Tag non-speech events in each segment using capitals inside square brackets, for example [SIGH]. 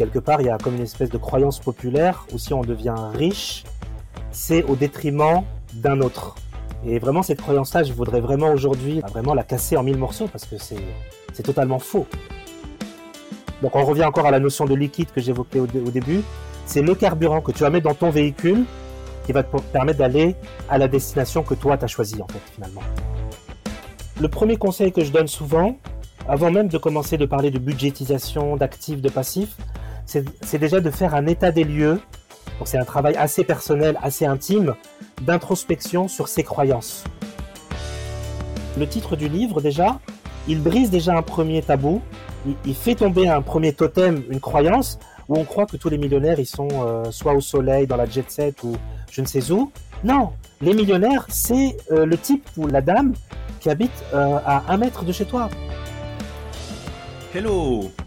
quelque part, il y a comme une espèce de croyance populaire où si on devient riche, c'est au détriment d'un autre. Et vraiment, cette croyance-là, je voudrais vraiment aujourd'hui vraiment la casser en mille morceaux parce que c'est totalement faux. Donc on revient encore à la notion de liquide que j'évoquais au, au, début. C'est le carburant que tu vas mettre dans ton véhicule qui va te permettre d'aller à la destination que toi tu as choisie en fait finalement. Le premier conseil que je donne souvent, avant même de commencer de parler de budgétisation, d'actifs, de passifs, c'est déjà de faire un état des lieux. C'est un travail assez personnel, assez intime, d'introspection sur ses croyances. Le titre du livre déjà, il brise déjà un premier tabou, il, fait tomber un premier totem, une croyance, où on croit que tous les millionnaires, ils sont euh, soit au soleil, dans la jet set ou je ne sais où. Non, les millionnaires, c'est euh, le type ou la dame qui habite euh, à un mètre de chez toi. Hello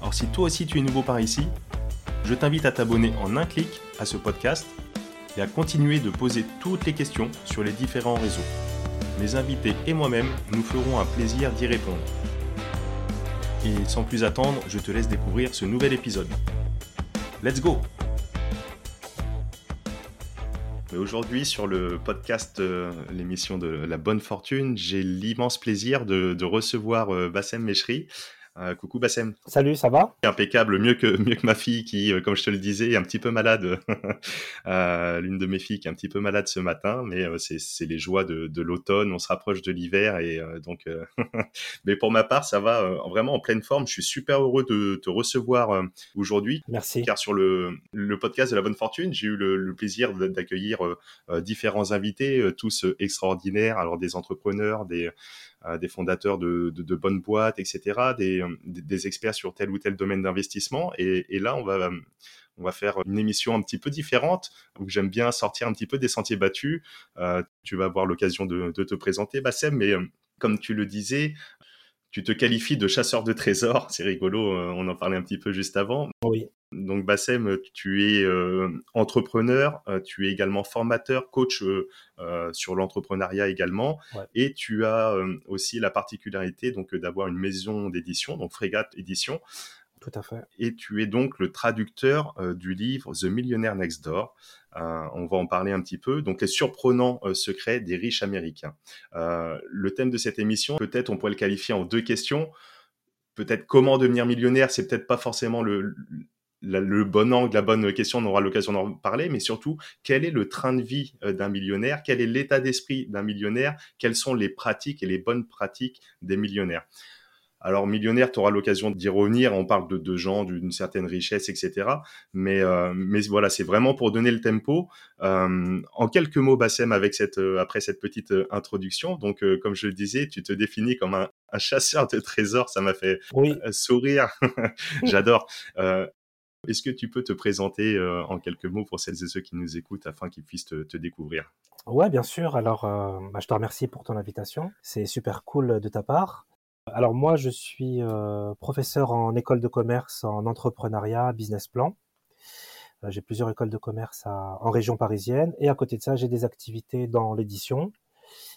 Alors si toi aussi tu es nouveau par ici, je t'invite à t'abonner en un clic à ce podcast et à continuer de poser toutes les questions sur les différents réseaux. Mes invités et moi-même nous ferons un plaisir d'y répondre. Et sans plus attendre, je te laisse découvrir ce nouvel épisode. Let's go Aujourd'hui, sur le podcast, euh, l'émission de La Bonne Fortune, j'ai l'immense plaisir de, recevoir euh, Bassem Meshri. Euh, coucou Bassem. Salut, ça va? Impeccable, mieux que, mieux que ma fille qui, euh, comme je te le disais, est un petit peu malade. [LAUGHS] euh, L'une de mes filles qui est un petit peu malade ce matin, mais euh, c'est les joies de, de l'automne, on se rapproche de l'hiver et donc. [LAUGHS] mais pour ma part, ça va vraiment en pleine forme. Je suis super heureux de te recevoir aujourd'hui. Merci. Car sur le, le podcast de la bonne fortune, j'ai eu le, le plaisir d'accueillir différents invités, tous extraordinaires, alors des entrepreneurs, des des fondateurs de, de, de, bonnes boîtes, etc., des, des, experts sur tel ou tel domaine d'investissement. Et, et, là, on va, on va faire une émission un petit peu différente, où j'aime bien sortir un petit peu des sentiers battus. Euh, tu vas avoir l'occasion de, de, te présenter, Bassem, mais euh, comme tu le disais, tu te qualifies de chasseur de trésors. C'est rigolo, euh, on en parlait un petit peu juste avant. Oui. Donc Bassem, tu es euh, entrepreneur, euh, tu es également formateur, coach euh, sur l'entrepreneuriat également, ouais. et tu as aussi la particularité donc d'avoir une maison d'édition, donc Frégate Édition. Tout à fait. Et tu es donc le traducteur du livre The Millionaire Next Door. on va en parler un petit peu. Donc les surprenants secrets des riches américains. le thème de cette émission, peut-être on pourrait le qualifier en deux questions peut-être comment devenir millionnaire, c'est peut-être pas forcément le, le bon angle, la bonne question, on aura l'occasion d'en parler, mais surtout, quel est le train de vie euh, d'un millionnaire, quel est l'état d'esprit d'un millionnaire, quelles sont les pratiques et les bonnes pratiques des millionnaires? Alors, millionnaire, tu auras l'occasion d'y revenir, on parle de, de gens d'une certaine richesse, etc. Mais, euh, mais voilà, c'est vraiment pour donner le tempo. Euh, en quelques mots, Bassem, avec cette, euh, après cette petite introduction, donc comme je le disais, tu te définis comme un, un chasseur de trésors, ça m'a fait oui. sourire, [LAUGHS] j'adore. Est-ce que tu peux te présenter euh, en quelques mots pour celles et ceux qui nous écoutent afin qu'ils puissent te, découvrir? Ouais, bien sûr. Alors, euh, bah, je te remercie pour ton invitation. C'est super cool de ta part. Alors moi, je suis euh, professeur en école de commerce, en entrepreneuriat, business plan. Euh, j'ai plusieurs écoles de commerce en région parisienne. Et à côté de ça, j'ai des activités dans l'édition.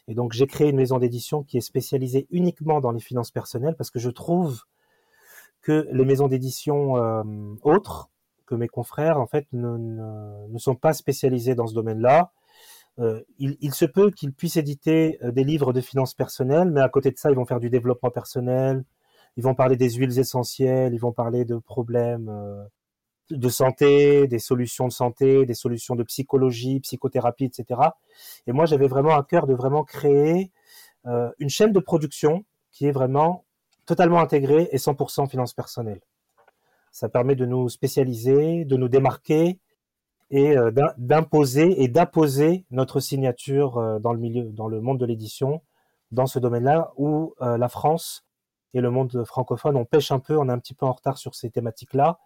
Et donc, j'ai créé une maison d'édition qui est spécialisée uniquement dans les finances personnelles parce que je trouve que les maisons d'édition euh, autres que mes confrères en fait ne, sont pas spécialisées dans ce domaine-là. Euh, il, se peut qu'ils puissent éditer euh, des livres de finances personnelles, mais à côté de ça, ils vont faire du développement personnel, ils vont parler des huiles essentielles, ils vont parler de problèmes de santé, des solutions de santé, des solutions de psychologie, psychothérapie, etc. Et moi, j'avais vraiment à cœur de vraiment créer une chaîne de production qui est vraiment totalement intégré et 100% finance personnelle. Ça permet de nous spécialiser, de nous démarquer et euh, d'imposer et d'apposer notre signature euh, dans le milieu, dans le monde de l'édition, dans ce domaine-là où euh, la France et le monde francophone, on pêche un peu, on est un petit peu en retard sur ces thématiques-là,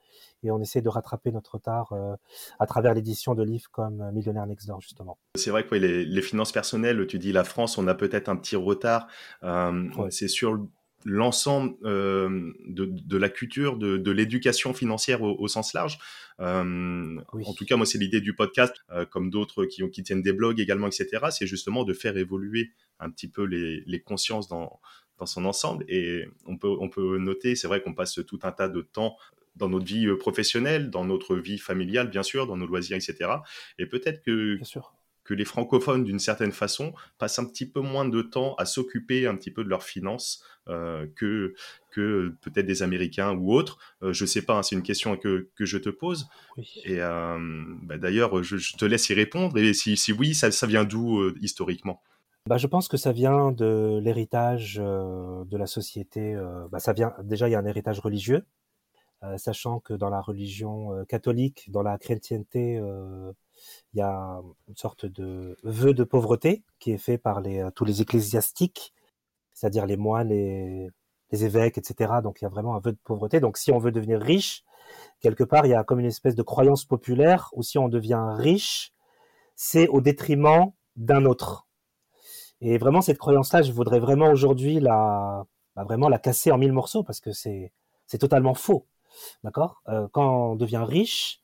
et on essaie de rattraper notre retard euh, à travers l'édition de livres comme Millionnaire Next Door, justement. C'est vrai que les, finances personnelles, tu dis la France, on a peut-être un petit retard. Euh, c'est sur l'ensemble euh, de, la culture, de, l'éducation financière au, sens large. En tout cas, moi, c'est l'idée du podcast, comme d'autres qui, qui tiennent des blogs également, etc. C'est justement de faire évoluer un petit peu les, les consciences dans, dans son ensemble. Et on peut, on peut noter, c'est vrai qu'on passe tout un tas de temps dans notre vie euh, professionnelle, dans notre vie familiale, bien sûr, dans nos loisirs, etc. Et peut-être que, que les francophones, d'une certaine façon, passent un petit peu moins de temps à s'occuper un petit peu de leurs finances euh, que, que peut-être des Américains ou autres. Euh, je ne sais pas, hein, c'est une question que, que, je te pose. Et bah, d'ailleurs, je, te laisse y répondre. Et si, si oui, ça, ça vient d'où historiquement? Bah, je pense que ça vient de l'héritage euh, de la société. Euh, bah, ça vient déjà il y a un héritage religieux, euh, sachant que dans la religion catholique, dans la chrétienté, il y a une sorte de vœu de pauvreté qui est fait par les, tous les ecclésiastiques, c'est-à-dire les moines, les, les évêques, etc. Donc il y a vraiment un vœu de pauvreté. Donc si on veut devenir riche, quelque part il y a comme une espèce de croyance populaire où si on devient riche, c'est au détriment d'un autre. Et vraiment, cette croyance-là, je voudrais vraiment aujourd'hui la, bah, vraiment la casser en mille morceaux parce que c'est, c'est totalement faux. D'accord? Euh, Quand on devient riche,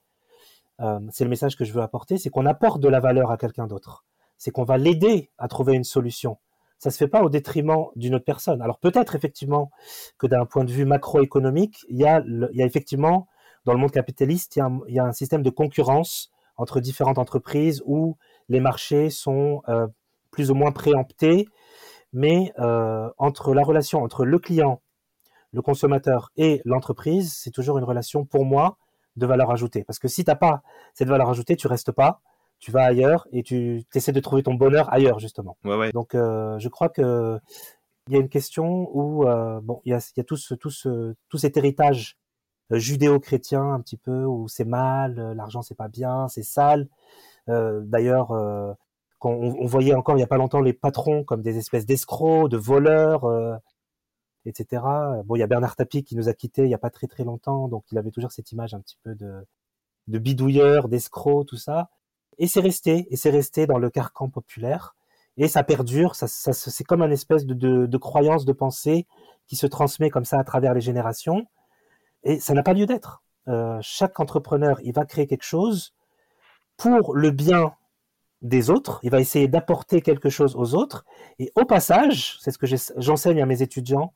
euh, c'est le message que je veux apporter, c'est qu'on apporte de la valeur à quelqu'un d'autre. C'est qu'on va l'aider à trouver une solution. Ça se fait pas au détriment d'une autre personne. Alors peut-être effectivement que d'un point de vue macroéconomique, il y a, effectivement dans le monde capitaliste, il y, a un, système de concurrence entre différentes entreprises où les marchés sont euh, plus ou moins préempté, mais euh, entre la relation entre le client, le consommateur et l'entreprise, c'est toujours une relation pour moi de valeur ajoutée. Parce que si tu n'as pas cette valeur ajoutée, tu restes pas, tu vas ailleurs et tu essaies de trouver ton bonheur ailleurs justement. Donc euh, je crois que il y a une question où euh, bon il y a, y a tout, ce, tout, ce, tout cet héritage judéo-chrétien un petit peu où c'est mal, l'argent c'est pas bien, c'est sale. D'ailleurs, on, voyait encore il n'y a pas longtemps les patrons comme des espèces d'escrocs, de voleurs, euh, etc. Bon, il y a Bernard Tapie qui nous a quittés il n'y a pas très très longtemps, donc il avait toujours cette image un petit peu de, bidouilleur, d'escroc, tout ça. Et c'est resté, et c'est resté dans le carcan populaire. Et ça perdure, ça, c'est comme un espèce de, croyance, de pensée qui se transmet comme ça à travers les générations. Et ça n'a pas lieu d'être. Euh, chaque entrepreneur, il va créer quelque chose pour le bien des autres, il va essayer d'apporter quelque chose aux autres, et au passage, c'est ce que j'enseigne à mes étudiants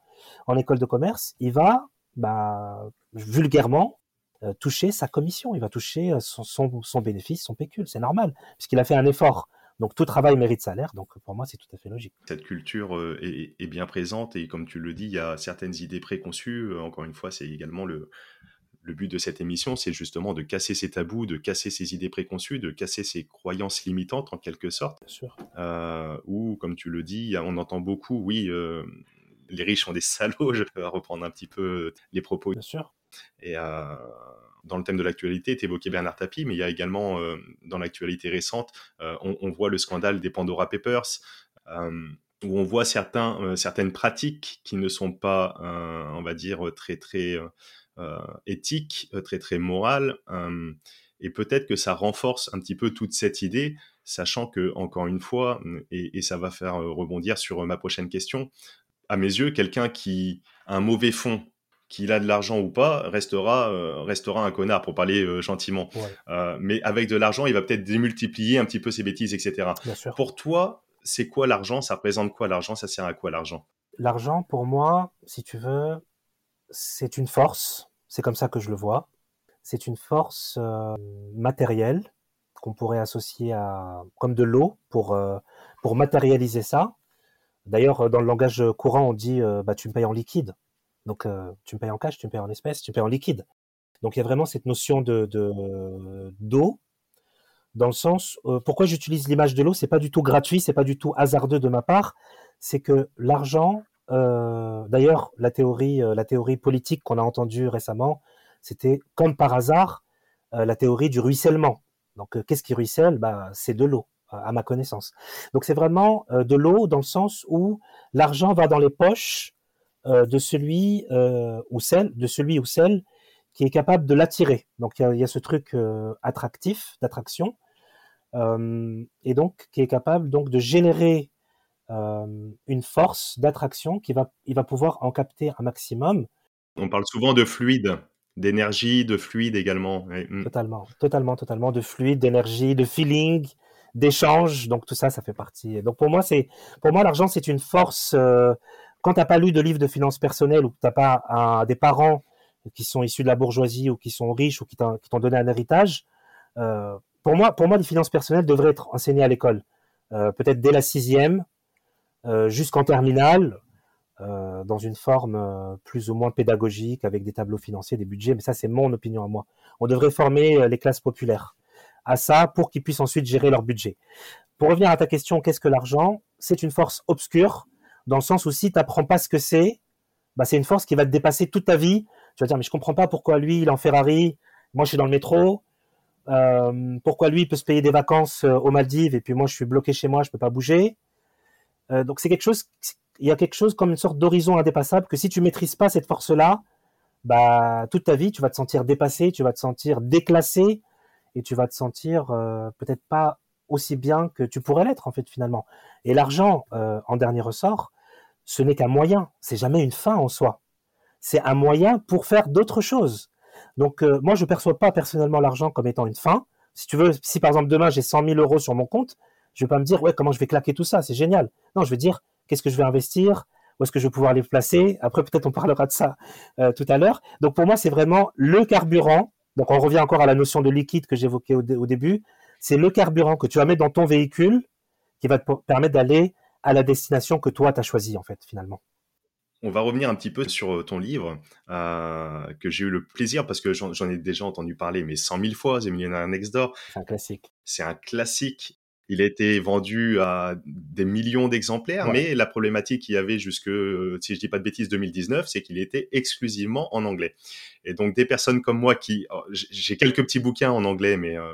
en école de commerce, il va, bah, vulgairement, euh, toucher sa commission, il va toucher euh, son, bénéfice, son pécule, c'est normal, puisqu'il a fait un effort. Donc tout travail mérite salaire, donc pour moi c'est tout à fait logique. Cette culture euh, est, est, bien présente et comme tu le dis, il y a certaines idées préconçues. Encore une fois, c'est également le, le but de cette émission, c'est justement de casser ces tabous, de casser ces idées préconçues, de casser ces croyances limitantes en quelque sorte. Bien sûr. Euh, ou, comme tu le dis, on entend beaucoup, oui, les riches sont des salauds, je vais reprendre un petit peu les propos. Bien sûr. Et euh, dans le thème de l'actualité, tu évoquais Bernard Tapie, mais il y a également, dans l'actualité récente, on, voit le scandale des Pandora Papers où on voit certains, certaines pratiques qui ne sont pas, on va dire, très très euh, éthique, euh, très très morale. Euh, et peut-être que ça renforce un petit peu toute cette idée, sachant que, encore une fois, et, ça va faire rebondir sur ma prochaine question, à mes yeux, quelqu'un qui a un mauvais fond, qu'il a de l'argent ou pas, restera, restera un connard, pour parler gentiment. mais avec de l'argent, il va peut-être démultiplier un petit peu ses bêtises, etc. Pour toi, c'est quoi l'argent? Ça représente quoi l'argent? Ça sert à quoi l'argent? L'argent, pour moi, si tu veux, c'est une force, c'est comme ça que je le vois. C'est une force euh, matérielle qu'on pourrait associer à comme de l'eau pour euh, pour matérialiser ça. D'ailleurs, dans le langage courant, on dit euh, bah tu me payes en liquide. Donc tu me payes en cash, tu me payes en espèces, tu me payes en liquide. Donc il y a vraiment cette notion de d'eau dans le sens pourquoi j'utilise l'image de l'eau, c'est pas du tout gratuit, c'est pas du tout hasardeux de ma part, c'est que l'argent euh, d'ailleurs, la théorie, euh, la théorie politique qu'on a entendue récemment, c'était comme par hasard euh, la théorie du ruissellement. Donc, qu'est-ce qui ruisselle? Bah, C'est de l'eau, à ma connaissance. Donc, c'est vraiment de l'eau dans le sens où l'argent va dans les poches de celui ou celle, de celui ou celle qui est capable de l'attirer. Donc il y, a ce truc attractif, d'attraction, et donc qui est capable donc de générer une force d'attraction qui va, il va pouvoir en capter un maximum. On parle souvent de fluide d'énergie, de fluide également. Mm. Totalement, totalement, totalement, de fluide, d'énergie, de feeling, d'échange. Donc tout ça, ça fait partie. Donc pour moi, c'est, pour moi, l'argent, c'est une force. Euh, quand t'as pas lu de livre de finances personnelles ou que t'as pas des parents qui sont issus de la bourgeoisie ou qui sont riches ou qui t'ont donné un héritage, euh, pour moi, pour moi, les finances personnelles devraient être enseignées à l'école, euh, peut-être dès la sixième, jusqu'en terminale, euh, dans une forme euh, plus ou moins pédagogique avec des tableaux financiers, des budgets, mais ça c'est mon opinion à moi. On devrait former euh, les classes populaires à ça pour qu'ils puissent ensuite gérer leur budget. Pour revenir à ta question, qu'est-ce que l'argent? C'est une force obscure dans le sens où si tu n'apprends pas ce que c'est, bah, c'est une force qui va te dépasser toute ta vie. Tu vas dire mais je comprends pas pourquoi lui il est en Ferrari, moi je suis dans le métro. pourquoi lui il peut se payer des vacances aux Maldives et puis moi je suis bloqué chez moi, je peux pas bouger. donc c'est quelque chose il y a quelque chose comme une sorte d'horizon indépassable que si tu maîtrises pas cette force-là, bah toute ta vie tu vas te sentir dépassé, tu vas te sentir déclassé et tu vas te sentir euh, peut-être pas aussi bien que tu pourrais l'être en fait finalement. Et l'argent, euh, en dernier ressort, ce n'est qu'un moyen, c'est jamais une fin en soi. C'est un moyen pour faire d'autres choses. Donc euh, moi je perçois pas personnellement l'argent comme étant une fin. Si tu veux, si par exemple demain j'ai 100 000 euros sur mon compte, je vais pas me dire ouais comment je vais claquer tout ça, c'est génial. Non, je vais dire qu'est-ce que je vais investir, où est-ce que je vais pouvoir les placer? Après, peut-être on parlera de ça tout à l'heure. Donc pour moi, c'est vraiment le carburant. Donc on revient encore à la notion de liquide que j'évoquais au, début. C'est le carburant que tu vas mettre dans ton véhicule qui va te permettre d'aller à la destination que toi, tu as choisie, en fait, finalement. On va revenir un petit peu sur euh, ton livre, euh, que j'ai eu le plaisir, parce que j'en ai déjà entendu parler, mais cent mille fois, The Millionaire Next Door. C'est un classique. C'est un classique. Il a été vendu à des millions d'exemplaires, mais la problématique qu'il y avait jusque, si je dis pas de bêtises, 2019, c'est qu'il était exclusivement en anglais. Et donc des personnes comme moi qui, oh, j'ai quelques petits bouquins en anglais, mais euh,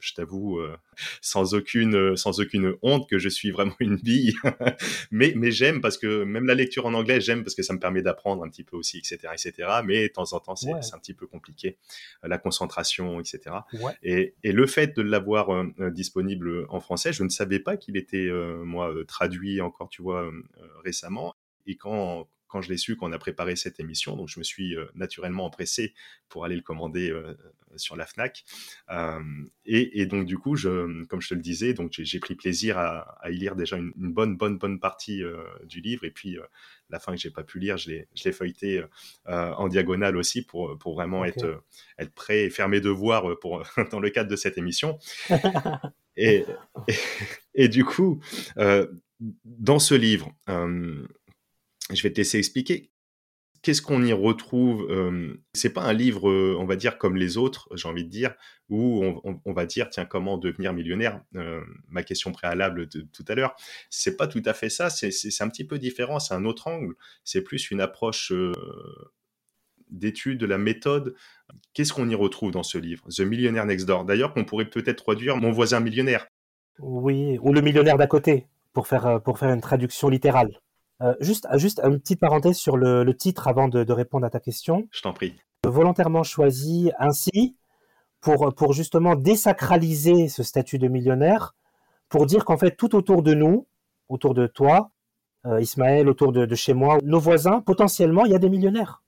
je t'avoue, euh, sans aucune, euh, sans aucune honte que je suis vraiment une bille. [LAUGHS] mais mais j'aime parce que même la lecture en anglais, j'aime parce que ça me permet d'apprendre un petit peu aussi, etc., etc. Mais de temps en temps, c'est un petit peu compliqué, euh, la concentration, etc. Et, et, le fait de l'avoir disponible en français, je ne savais pas qu'il était, moi, traduit encore, tu vois, récemment. Et quand quand je l'ai su, qu'on a préparé cette émission. Donc, je me suis euh, naturellement empressé pour aller le commander euh, sur la Fnac. Euh, et, donc, du coup, je, comme je te le disais, donc j'ai pris plaisir à, y lire déjà une, bonne, bonne, bonne partie du livre. Et puis, la fin que j'ai pas pu lire, je l'ai feuilleté en diagonale aussi pour, pour vraiment être, être prêt et faire mes devoirs pour, [LAUGHS] dans le cadre de cette émission. [LAUGHS] et, et, du coup, dans ce livre, je vais te laisser expliquer. Qu'est-ce qu'on y retrouve C'est pas un livre, on va dire, comme les autres, j'ai envie de dire, où on, va dire, tiens, comment devenir millionnaire Ma question préalable de, tout à l'heure, c'est pas tout à fait ça. C'est un petit peu différent. C'est un autre angle. C'est plus une approche d'étude de la méthode. Qu'est-ce qu'on y retrouve dans ce livre The Millionaire Next Door? D'ailleurs, qu'on pourrait peut-être traduire Mon voisin millionnaire. Oui, ou le millionnaire d'à côté, pour faire, pour faire une traduction littérale. Euh, juste, juste une petite parenthèse sur le, titre avant de, répondre à ta question. Je t'en prie. Volontairement choisi ainsi pour, pour justement désacraliser ce statut de millionnaire, pour dire qu'en fait, tout autour de nous, autour de toi, euh, Ismaël, autour de, chez moi, nos voisins, potentiellement, il y a des millionnaires.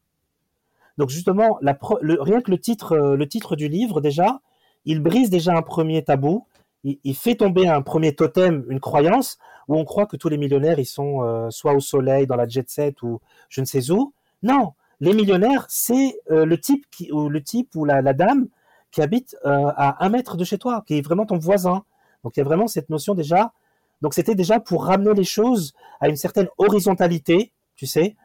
Donc justement, la rien que le titre, euh, le titre du livre, déjà, il brise déjà un premier tabou, il, fait tomber un premier totem, une croyance, où on croit que tous les millionnaires, ils sont euh, soit au soleil, dans la jet set ou je ne sais où. Non, les millionnaires, c'est euh, le type qui, ou le type ou la, dame qui habite euh, à un mètre de chez toi, qui est vraiment ton voisin. Donc il y a vraiment cette notion déjà. Donc c'était déjà pour ramener les choses à une certaine horizontalité, tu sais,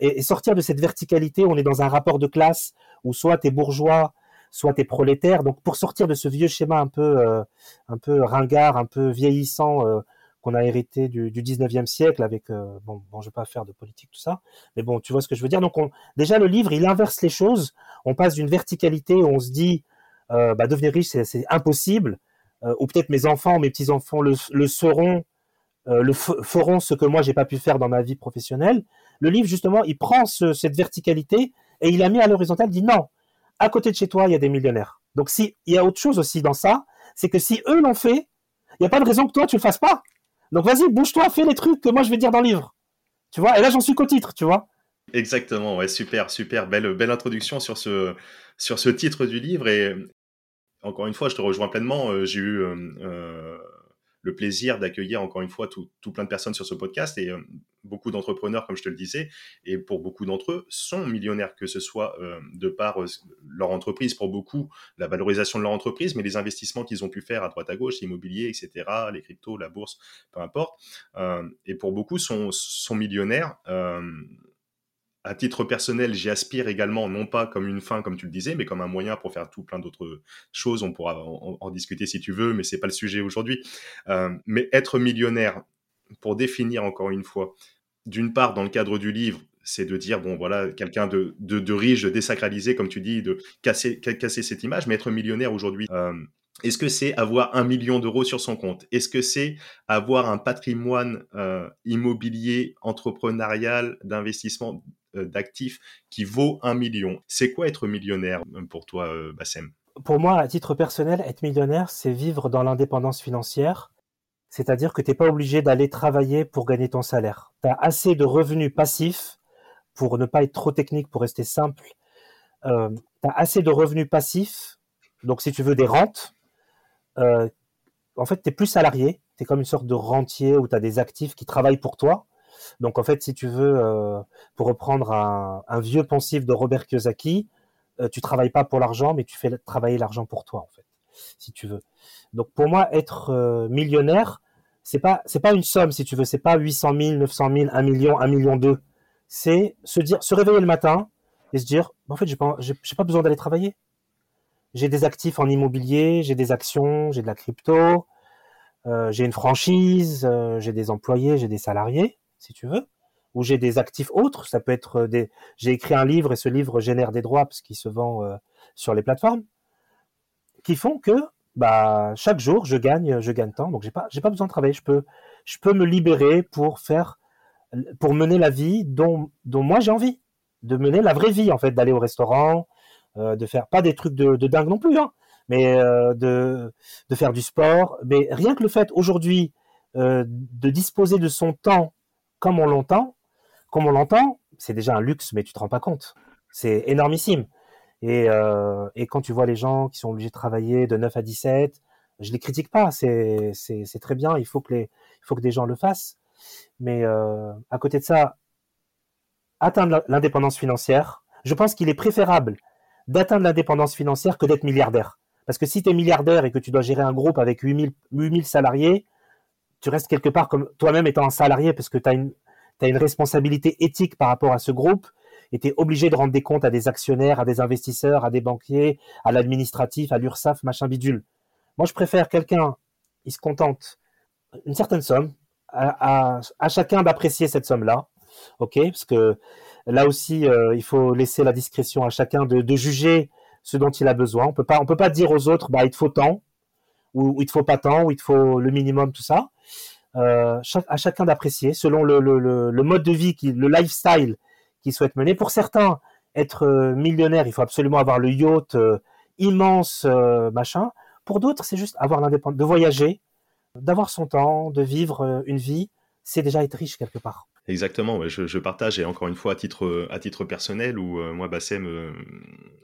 et, et, sortir de cette verticalité. Où on est dans un rapport de classe où soit tu es bourgeois, soit t'es prolétaire. Donc pour sortir de ce vieux schéma un peu, euh, un peu ringard, un peu vieillissant euh, qu'on a hérité du, du 19e siècle avec, euh, bon, bon, je vais pas faire de politique tout ça, mais bon, tu vois ce que je veux dire. Donc on, déjà le livre, il inverse les choses. On passe d'une verticalité où on se dit, bah, devenir riche, c'est impossible, ou peut-être mes enfants, mes petits enfants le, le seront euh, le feront ce que moi j'ai pas pu faire dans ma vie professionnelle. Le livre justement, il prend cette verticalité et il a mis à l'horizontale, dit non, à côté de chez toi il y a des millionnaires. Donc si il y a autre chose aussi dans ça, c'est que si eux l'ont fait, il n'y a pas de raison que toi tu le fasses pas. Donc vas-y, bouge-toi, fais les trucs que moi je vais dire dans le livre. Tu vois, et là j'en suis qu'au titre, tu vois? Exactement, ouais, super, super, belle, belle introduction sur ce, sur ce titre du livre. Et encore une fois, je te rejoins pleinement. Euh, j'ai eu euh, euh, le plaisir d'accueillir encore une fois tout, plein de personnes sur ce podcast et beaucoup d'entrepreneurs, comme je te le disais, et pour beaucoup d'entre eux, sont millionnaires, que ce soit de par leur entreprise, pour beaucoup, la valorisation de leur entreprise, mais les investissements qu'ils ont pu faire à droite à gauche, l'immobilier, etc., les cryptos, la bourse, peu importe. et pour beaucoup, sont, sont millionnaires à titre personnel, j'y aspire également, non pas comme une fin, comme tu le disais, mais comme un moyen pour faire tout plein d'autres choses. On pourra en, discuter si tu veux, mais c'est pas le sujet aujourd'hui. Euh, mais être millionnaire, pour définir encore une fois, d'une part, dans le cadre du livre, c'est de dire, bon, voilà, quelqu'un de, riche, de désacralisé, comme tu dis, de casser, cette image, mais être millionnaire aujourd'hui, euh, est-ce que c'est avoir un million d'euros sur son compte? Est-ce que c'est avoir un patrimoine euh, immobilier, entrepreneurial, d'investissement euh, d'actifs qui vaut un million? C'est quoi être millionnaire pour toi, Bassem? Pour moi, à titre personnel, être millionnaire, c'est vivre dans l'indépendance financière. C'est-à-dire que tu n'es pas obligé d'aller travailler pour gagner ton salaire. Tu as assez de revenus passifs, pour ne pas être trop technique, pour rester simple. tu as assez de revenus passifs, donc si tu veux des rentes, en fait, tu es plus salarié. Tu es comme une sorte de rentier où tu as des actifs qui travaillent pour toi. Donc en fait, si tu veux, euh, pour reprendre un, vieux pensif de Robert Kiyosaki, euh, tu travailles pas pour l'argent, mais tu fais travailler l'argent pour toi, en fait, si tu veux. Donc pour moi, être euh, millionnaire, c'est pas c'est pas une somme, si tu veux, c'est pas 800 000, 900 000, 1 million, 1 million 2. C'est se dire, se réveiller le matin et se dire, en fait, j'ai pas pas besoin d'aller travailler. J'ai des actifs en immobilier, j'ai des actions, j'ai de la crypto, j'ai une franchise, j'ai des employés, j'ai des salariés si tu veux, ou j'ai des actifs autres. Ça peut être des. J'ai écrit un livre et ce livre génère des droits parce qu'il se vend euh, sur les plateformes, qui font que bah chaque jour je gagne, je gagne temps. Donc j'ai pas j'ai pas besoin de travailler. Je peux je peux me libérer pour faire pour mener la vie dont dont moi j'ai envie de mener la vraie vie en fait, d'aller au restaurant, euh, de faire pas des trucs de, dingue non plus, hein, mais euh, de de faire du sport. Mais rien que le fait aujourd'hui de disposer de son temps comme on l'entend, comme on l'entend, c'est déjà un luxe, mais tu te rends pas compte. C'est énormissime. Et, euh, et, quand tu vois les gens qui sont obligés de travailler de 9 à 17, je les critique pas, c'est très bien, il faut que des gens le fassent. Mais euh, à côté de ça, atteindre l'indépendance financière, je pense qu'il est préférable d'atteindre l'indépendance financière que d'être milliardaire. Parce que si tu es milliardaire et que tu dois gérer un groupe avec 8000, 8000 salariés, tu restes quelque part comme toi-même étant un salarié parce que tu as as une responsabilité éthique par rapport à ce groupe es obligé de rendre des comptes à des actionnaires, à des investisseurs, à des banquiers, à l'administratif, à l'URSSAF, machin bidule. Moi, je préfère quelqu'un, il se contente une certaine somme, à, chacun d'apprécier cette somme-là, ok? Parce que là aussi, euh, il faut laisser la discrétion à chacun de, juger ce dont il a besoin. On peut pas, on peut pas dire aux autres, bah, il te faut tant où, il te faut pas tant, où il te faut le minimum, tout ça. Euh, à chacun d'apprécier selon le, mode de vie, le lifestyle qu'il souhaite mener. Pour certains, être euh, millionnaire, il faut absolument avoir le yacht euh, immense, euh, machin. Pour d'autres, c'est juste avoir l'indépendance, de voyager, d'avoir son temps, de vivre une vie. C'est déjà être riche quelque part. Exactement, je, partage et encore une fois à titre personnel où moi Bassem,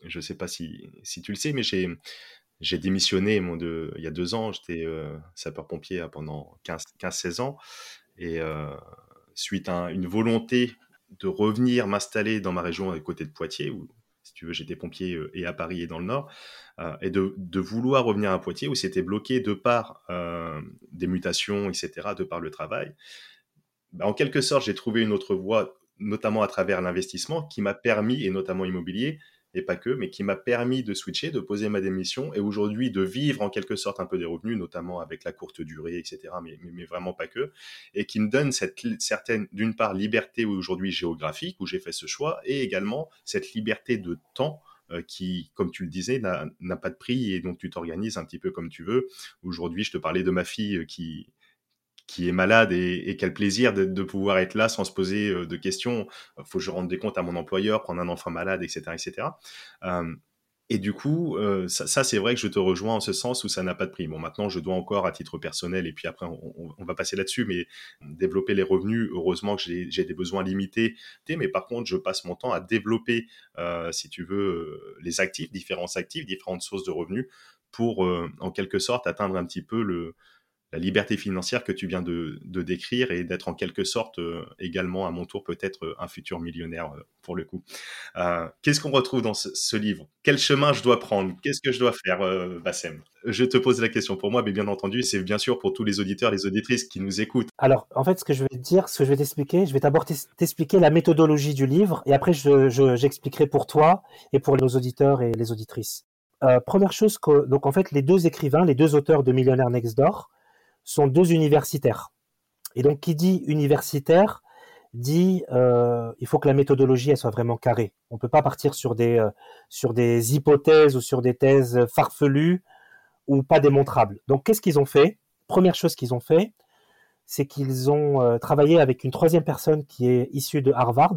je sais pas si, si tu le sais, mais j'ai démissionné il y a deux ans, j'étais sapeur-pompier pendant 15-16 ans. Et suite à une volonté de revenir m'installer dans ma région à côté de Poitiers, où, si tu veux, j'étais pompier euh, et à Paris et dans le Nord, et de, de, vouloir revenir à Poitiers, où c'était bloqué de par des mutations, etc., de par le travail, bah, en quelque sorte, j'ai trouvé une autre voie, notamment à travers l'investissement, qui m'a permis, et notamment immobilier, et pas que, mais qui m'a permis de switcher, de poser ma démission et aujourd'hui de vivre en quelque sorte un peu des revenus, notamment avec la courte durée, etc., mais, vraiment pas que, et qui me donne cette certaine, d'une part, liberté aujourd'hui géographique, où j'ai fait ce choix, et également cette liberté de temps euh, qui, comme tu le disais, n'a pas de prix et donc tu t'organises un petit peu comme tu veux. Aujourd'hui, je te parlais de ma fille euh, qui, qui est malade et, quel plaisir de, pouvoir être là sans se poser de questions. Faut que je rende des comptes à mon employeur, prendre un enfant malade, etc., etc. Et du coup, euh, ça, c'est vrai que je te rejoins en ce sens où ça n'a pas de prix. Bon, maintenant, je dois encore à titre personnel, et puis après, on, va passer là-dessus, mais développer les revenus, heureusement que j'ai des besoins limités. Mais par contre, je passe mon temps à développer, euh, si tu veux, euh, les actifs, différents actifs, différentes sources de revenus, pour, en quelque sorte, atteindre un petit peu le, la liberté financière que tu viens de, décrire et d'être en quelque sorte euh, également à mon tour peut-être euh, un futur millionnaire euh, pour le coup. Qu'est-ce qu'on retrouve dans ce, livre? Quel chemin je dois prendre? Qu'est-ce que je dois faire, Bassem? Je te pose la question pour moi, mais bien entendu, c'est bien sûr pour tous les auditeurs, les auditrices qui nous écoutent. Alors, en fait, ce que je vais te dire, ce que je vais t'expliquer, je vais d'abord t'expliquer la méthodologie du livre, et après, j'expliquerai pour toi et pour nos auditeurs et les auditrices. première chose, donc en fait, les deux écrivains, les deux auteurs de Millionnaire Next Door, sont deux universitaires. Et donc, qui dit universitaire dit euh, il faut que la méthodologie elle soit vraiment carrée. On ne peut pas partir sur des, euh, sur des hypothèses ou sur des thèses farfelues ou pas démontrables. Donc, qu'est-ce qu'ils ont fait? Première chose qu'ils ont fait, c'est qu'ils ont euh, travaillé avec une troisième personne qui est issue de Harvard.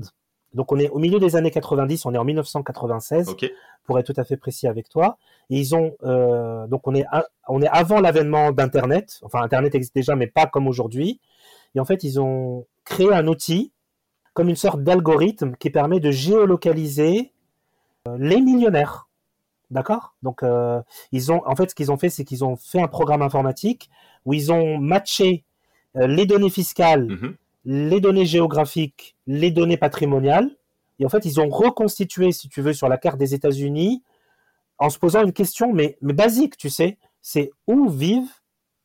Donc, on est au milieu des années 90, on est en 1996. Ok pour être tout à fait précis avec toi. ils ont euh, donc on est on est avant l'avènement d'Internet. Enfin, Internet existe déjà, mais pas comme aujourd'hui. Et en fait, ils ont créé un outil comme une sorte d'algorithme qui permet de géolocaliser euh, les millionnaires. D'accord? Donc, euh, ils ont, en fait, ce qu'ils ont fait, c'est qu'ils ont fait un programme informatique où ils ont matché les données fiscales, mm-hmm. Les données géographiques, les données patrimoniales, et en fait, ils ont reconstitué, si tu veux, sur la carte des États-Unis, en se posant une question, mais, mais basique, tu sais, c'est où vivent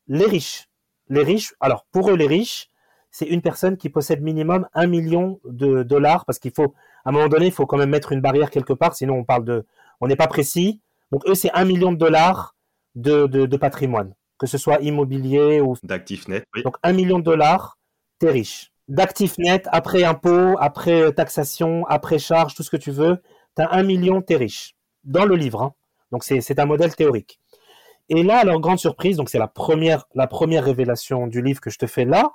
les riches? Les riches, alors pour eux, les riches, c'est une personne qui possède minimum un million de dollars, parce qu'il faut, à un moment donné, il faut quand même mettre une barrière quelque part, sinon on parle de, on n'est pas précis. Donc eux, c'est un million de dollars de, de, patrimoine, que ce soit immobilier ou d'actifs nets. Donc un million de dollars, t'es riche d'actifs nets, après impôts, après taxation, après charge, tout ce que tu veux, tu as un million, tu es riche. Dans le livre. Hein. Donc c'est un modèle théorique. Et là, leur grande surprise, donc c'est la première, la première révélation du livre que je te fais là,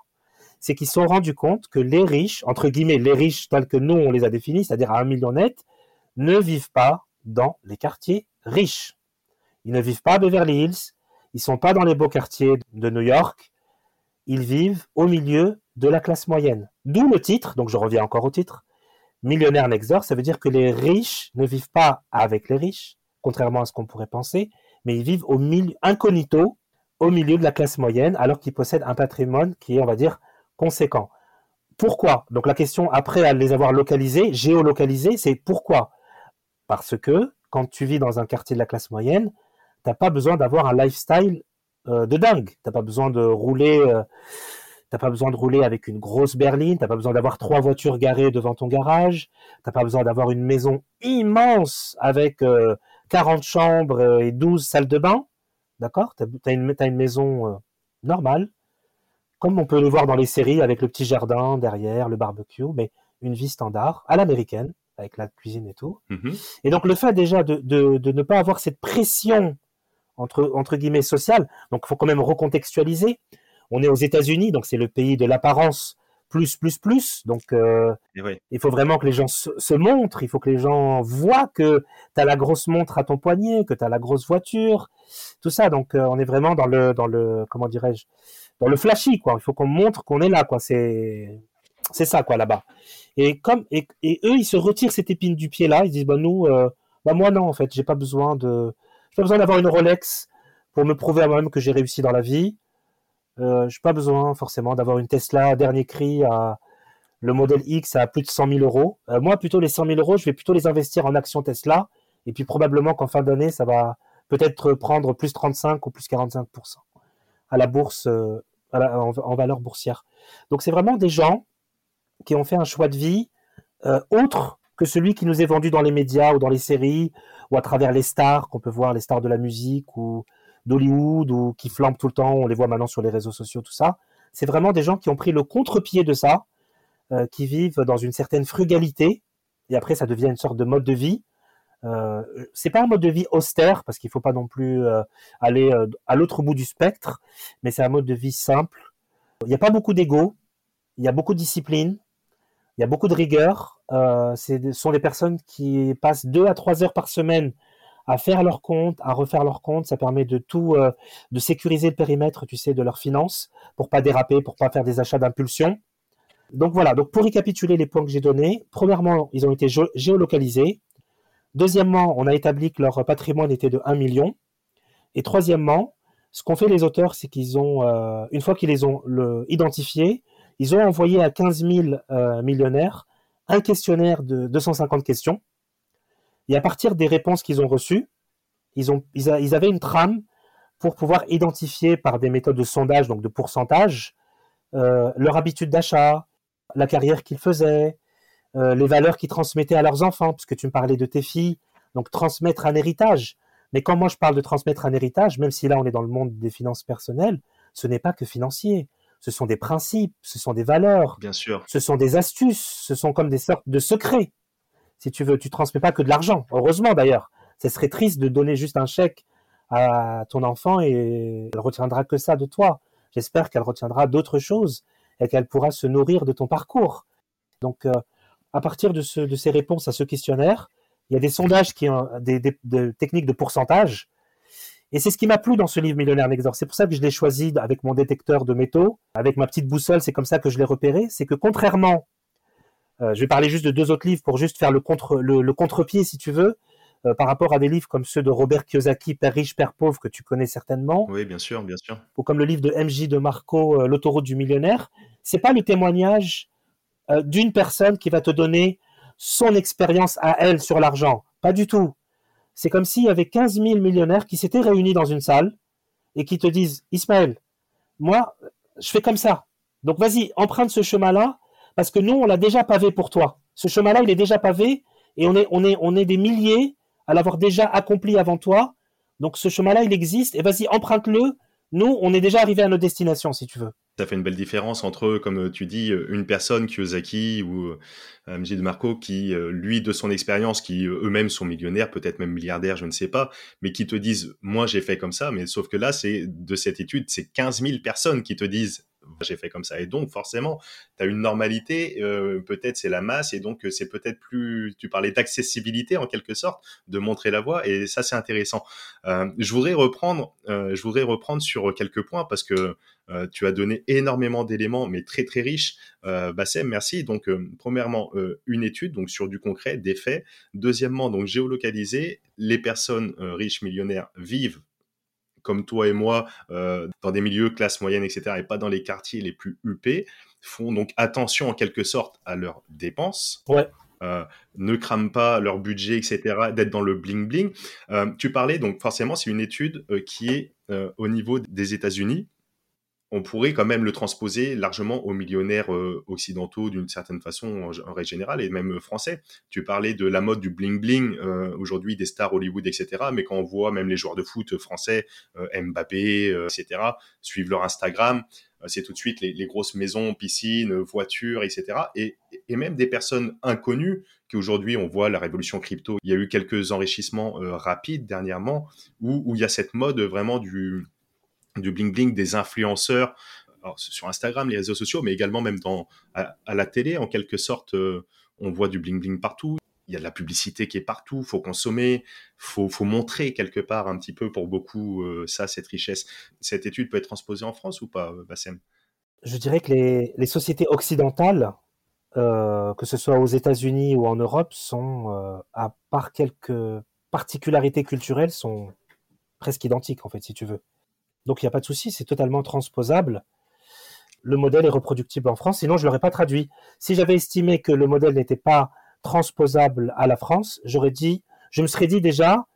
c'est qu'ils se sont rendus compte que les riches, entre guillemets, les riches tels que nous on les a définis, c'est-à-dire à un million net, ne vivent pas dans les quartiers riches. Ils ne vivent pas à Beverly Hills, ils sont pas dans les beaux quartiers de New York, ils vivent au milieu de la classe moyenne. D'où le titre, donc je reviens encore au titre, Millionnaire Next Door, ça veut dire que les riches ne vivent pas avec les riches, contrairement à ce qu'on pourrait penser, mais ils vivent au milieu, incognito, au milieu de la classe moyenne, alors qu'ils possèdent un patrimoine qui est, on va dire, conséquent. Pourquoi? Donc la question après à les avoir localisés, géolocalisés, c'est pourquoi? Parce que quand tu vis dans un quartier de la classe moyenne, tu n'as pas besoin d'avoir un lifestyle euh, de dingue. Tu n'as pas besoin de rouler euh, T'as pas besoin de rouler avec une grosse berline, t'as pas besoin d'avoir trois voitures garées devant ton garage, t'as pas besoin d'avoir une maison immense avec 40 euh, chambres euh, et 12 salles de bain. D'accord? T'as as une, une maison normale, comme on peut le voir dans les séries avec le petit jardin derrière, le barbecue, mais une vie standard, à l'américaine, avec la cuisine et tout. Mm-hmm. Et donc le fait déjà de, de, ne pas avoir cette pression entre, entre guillemets sociale, donc il faut quand même recontextualiser on est aux États-Unis, donc c'est le pays de l'apparence plus, plus, plus. Donc, euh, il faut vraiment que les gens se, montrent, il faut que les gens voient que tu as la grosse montre à ton poignet, que tu as la grosse voiture, tout ça. Donc, euh, on est vraiment dans le, dans le comment dirais-je, dans le flashy, quoi. Il faut qu'on montre qu'on est là, quoi. C'est, c'est ça, quoi, là-bas. Et comme, et, eux, ils se retirent cette épine du pied là. Ils disent, bah nous, euh, bah moi non, en fait, j'ai pas besoin de, pas besoin d'avoir une Rolex pour me prouver à moi-même que j'ai réussi dans la vie. Euh, je n'ai pas besoin forcément d'avoir une Tesla dernier cri le modèle X à plus de 100 000 euros. Euh, moi, plutôt les 100 000 euros, je vais plutôt les investir en actions Tesla. Et puis probablement qu'en fin d'année, ça va peut-être prendre plus 35 ou plus 45% à la bourse, euh, en, valeur boursière. Donc c'est vraiment des gens qui ont fait un choix de vie autre que celui qui nous est vendu dans les médias ou dans les séries ou à travers les stars qu'on peut voir, les stars de la musique ou d'Hollywood ou qui flambent tout le temps, on les voit maintenant sur les réseaux sociaux, tout ça. C'est vraiment des gens qui ont pris le contre-pied de ça, euh, qui vivent dans une certaine frugalité, et après ça devient une sorte de mode de vie. Euh, c'est pas un mode de vie austère parce qu'il faut pas non plus euh, aller euh, à l'autre bout du spectre, mais c'est un mode de vie simple, Il n'y a pas beaucoup d'ego, il y a beaucoup de discipline, il y a beaucoup de rigueur. Euh, ce sont des personnes qui passent deux à trois heures par semaine à faire leur compte, à refaire leur compte. Ça permet de tout, euh, de sécuriser le périmètre, tu sais, de leurs finances pour pas déraper, pour pas faire des achats d'impulsion. Donc voilà. Donc pour récapituler les points que j'ai donnés, premièrement, ils ont été géolocalisés. Deuxièmement, on a établi que leur patrimoine était de 1 million. Et troisièmement, ce qu'ont fait les auteurs, c'est qu'ils ont, euh, une fois qu'ils les ont identifiés, ils ont envoyé à 15 000 euh, millionnaires un questionnaire de 250 questions. Et à partir des réponses qu'ils ont reçues, ils, ont, avaient une trame pour pouvoir identifier par des méthodes de sondage, donc de pourcentage, euh, leur habitude d'achat, la carrière qu'ils faisaient, euh, les valeurs qu'ils transmettaient à leurs enfants, puisque tu me parlais de tes filles, donc transmettre un héritage. Mais quand moi je parle de transmettre un héritage, même si là on est dans le monde des finances personnelles, ce n'est pas que financier ce sont des principes, ce sont des valeurs. Bien sûr. Ce sont des astuces, ce sont comme des sortes de secrets. Si tu veux, tu transmets pas que de l'argent. Heureusement d'ailleurs. Ce serait triste de donner juste un chèque à ton enfant et elle retiendra que ça de toi. J'espère qu'elle retiendra d'autres choses et qu'elle pourra se nourrir de ton parcours. Donc, euh, à partir de, ce, de, ces réponses à ce questionnaire, il y a des sondages qui ont des, des techniques de pourcentage et c'est ce qui m'a plu dans ce livre Millionnaire Nexor. C'est pour ça que je l'ai choisi avec mon détecteur de métaux, avec ma petite boussole. C'est comme ça que je l'ai repéré. C'est que contrairement, euh, je vais parler juste de deux autres livres pour juste faire le contre le, contre-pied, si tu veux, euh, par rapport à des livres comme ceux de Robert Kiyosaki, Père riche, Père pauvre, que tu connais certainement. Oui, bien sûr, bien sûr. Ou comme le livre de MJ de Marco, euh, L'autoroute du millionnaire. C'est pas le témoignage d'une personne qui va te donner son expérience à elle sur l'argent. Pas du tout c'est comme s'il y avait 15 000 millionnaires qui s'étaient réunis dans une salle et qui te disent Ismaël, moi, je fais comme ça. Donc vas-y, emprunte ce chemin-là parce que nous, on l'a déjà pavé pour toi. Ce chemin-là, il est déjà pavé et on est, on est, on est des milliers à l'avoir déjà accompli avant toi. Donc ce chemin-là, il existe et vas-y, emprunte-le. Nous, on est déjà arrivé à notre destination, si tu veux ça fait une belle différence entre, comme tu dis, une personne, Kiyosaki ou euh, MJ de Marco, qui, euh, lui, de son expérience, qui eux-mêmes sont millionnaires, peut-être même milliardaires, je ne sais pas, mais qui te disent, moi j'ai fait comme ça, mais sauf que là, c'est de cette étude, c'est 15 000 personnes qui te disent, j'ai fait comme ça. Et donc, forcément, tu as une normalité, euh, peut-être c'est la masse, et donc c'est peut-être plus, tu parlais d'accessibilité en quelque sorte, de montrer la voie, et ça c'est intéressant. Euh, je voudrais reprendre, euh, je voudrais reprendre sur quelques points parce que tu as donné énormément d'éléments, mais très très riches. Bassem, merci. Donc, premièrement, une étude, donc sur du concret, des faits. Deuxièmement, donc géolocaliser, les personnes riches millionnaires vivent comme toi et moi, euh, dans des milieux classe moyenne, etc., et pas dans les quartiers les plus huppés, font donc attention en quelque sorte à leurs dépenses. Euh, ne crament pas leur budget, etc., d'être dans le bling-bling. Euh, tu parlais, donc forcément, c'est une étude qui est au niveau des États-Unis, on pourrait quand même le transposer largement aux millionnaires euh, occidentaux d'une certaine façon en, règle générale et même français. Tu parlais de la mode du bling bling euh, aujourd'hui des stars Hollywood etc. Mais quand on voit même les joueurs de foot français, euh, Mbappé etc. suivent leur Instagram, c'est tout de suite les, grosses maisons, piscines, voitures etc. Et, même des personnes inconnues qui aujourd'hui on voit la révolution crypto. Il y a eu quelques enrichissements rapides dernièrement où, où il y a cette mode vraiment du du bling bling des influenceurs sur Instagram, les réseaux sociaux, mais également même dans à, la télé en quelque sorte. Euh, on voit du bling bling partout. Il y a de la publicité qui est partout. Faut consommer, faut faut montrer quelque part un petit peu pour beaucoup euh, ça cette richesse. Cette étude peut être transposée en France ou pas, Bassem? Je dirais que les, les sociétés occidentales, euh, que ce soit aux États-Unis ou en Europe, sont à part quelques particularités culturelles, sont presque identiques en fait, si tu veux. Donc il n'y a pas de souci, c'est totalement transposable. Le modèle est reproductible en France, sinon je ne l'aurais pas traduit. Si j'avais estimé que le modèle n'était pas transposable à la France, je me serais dit déjà,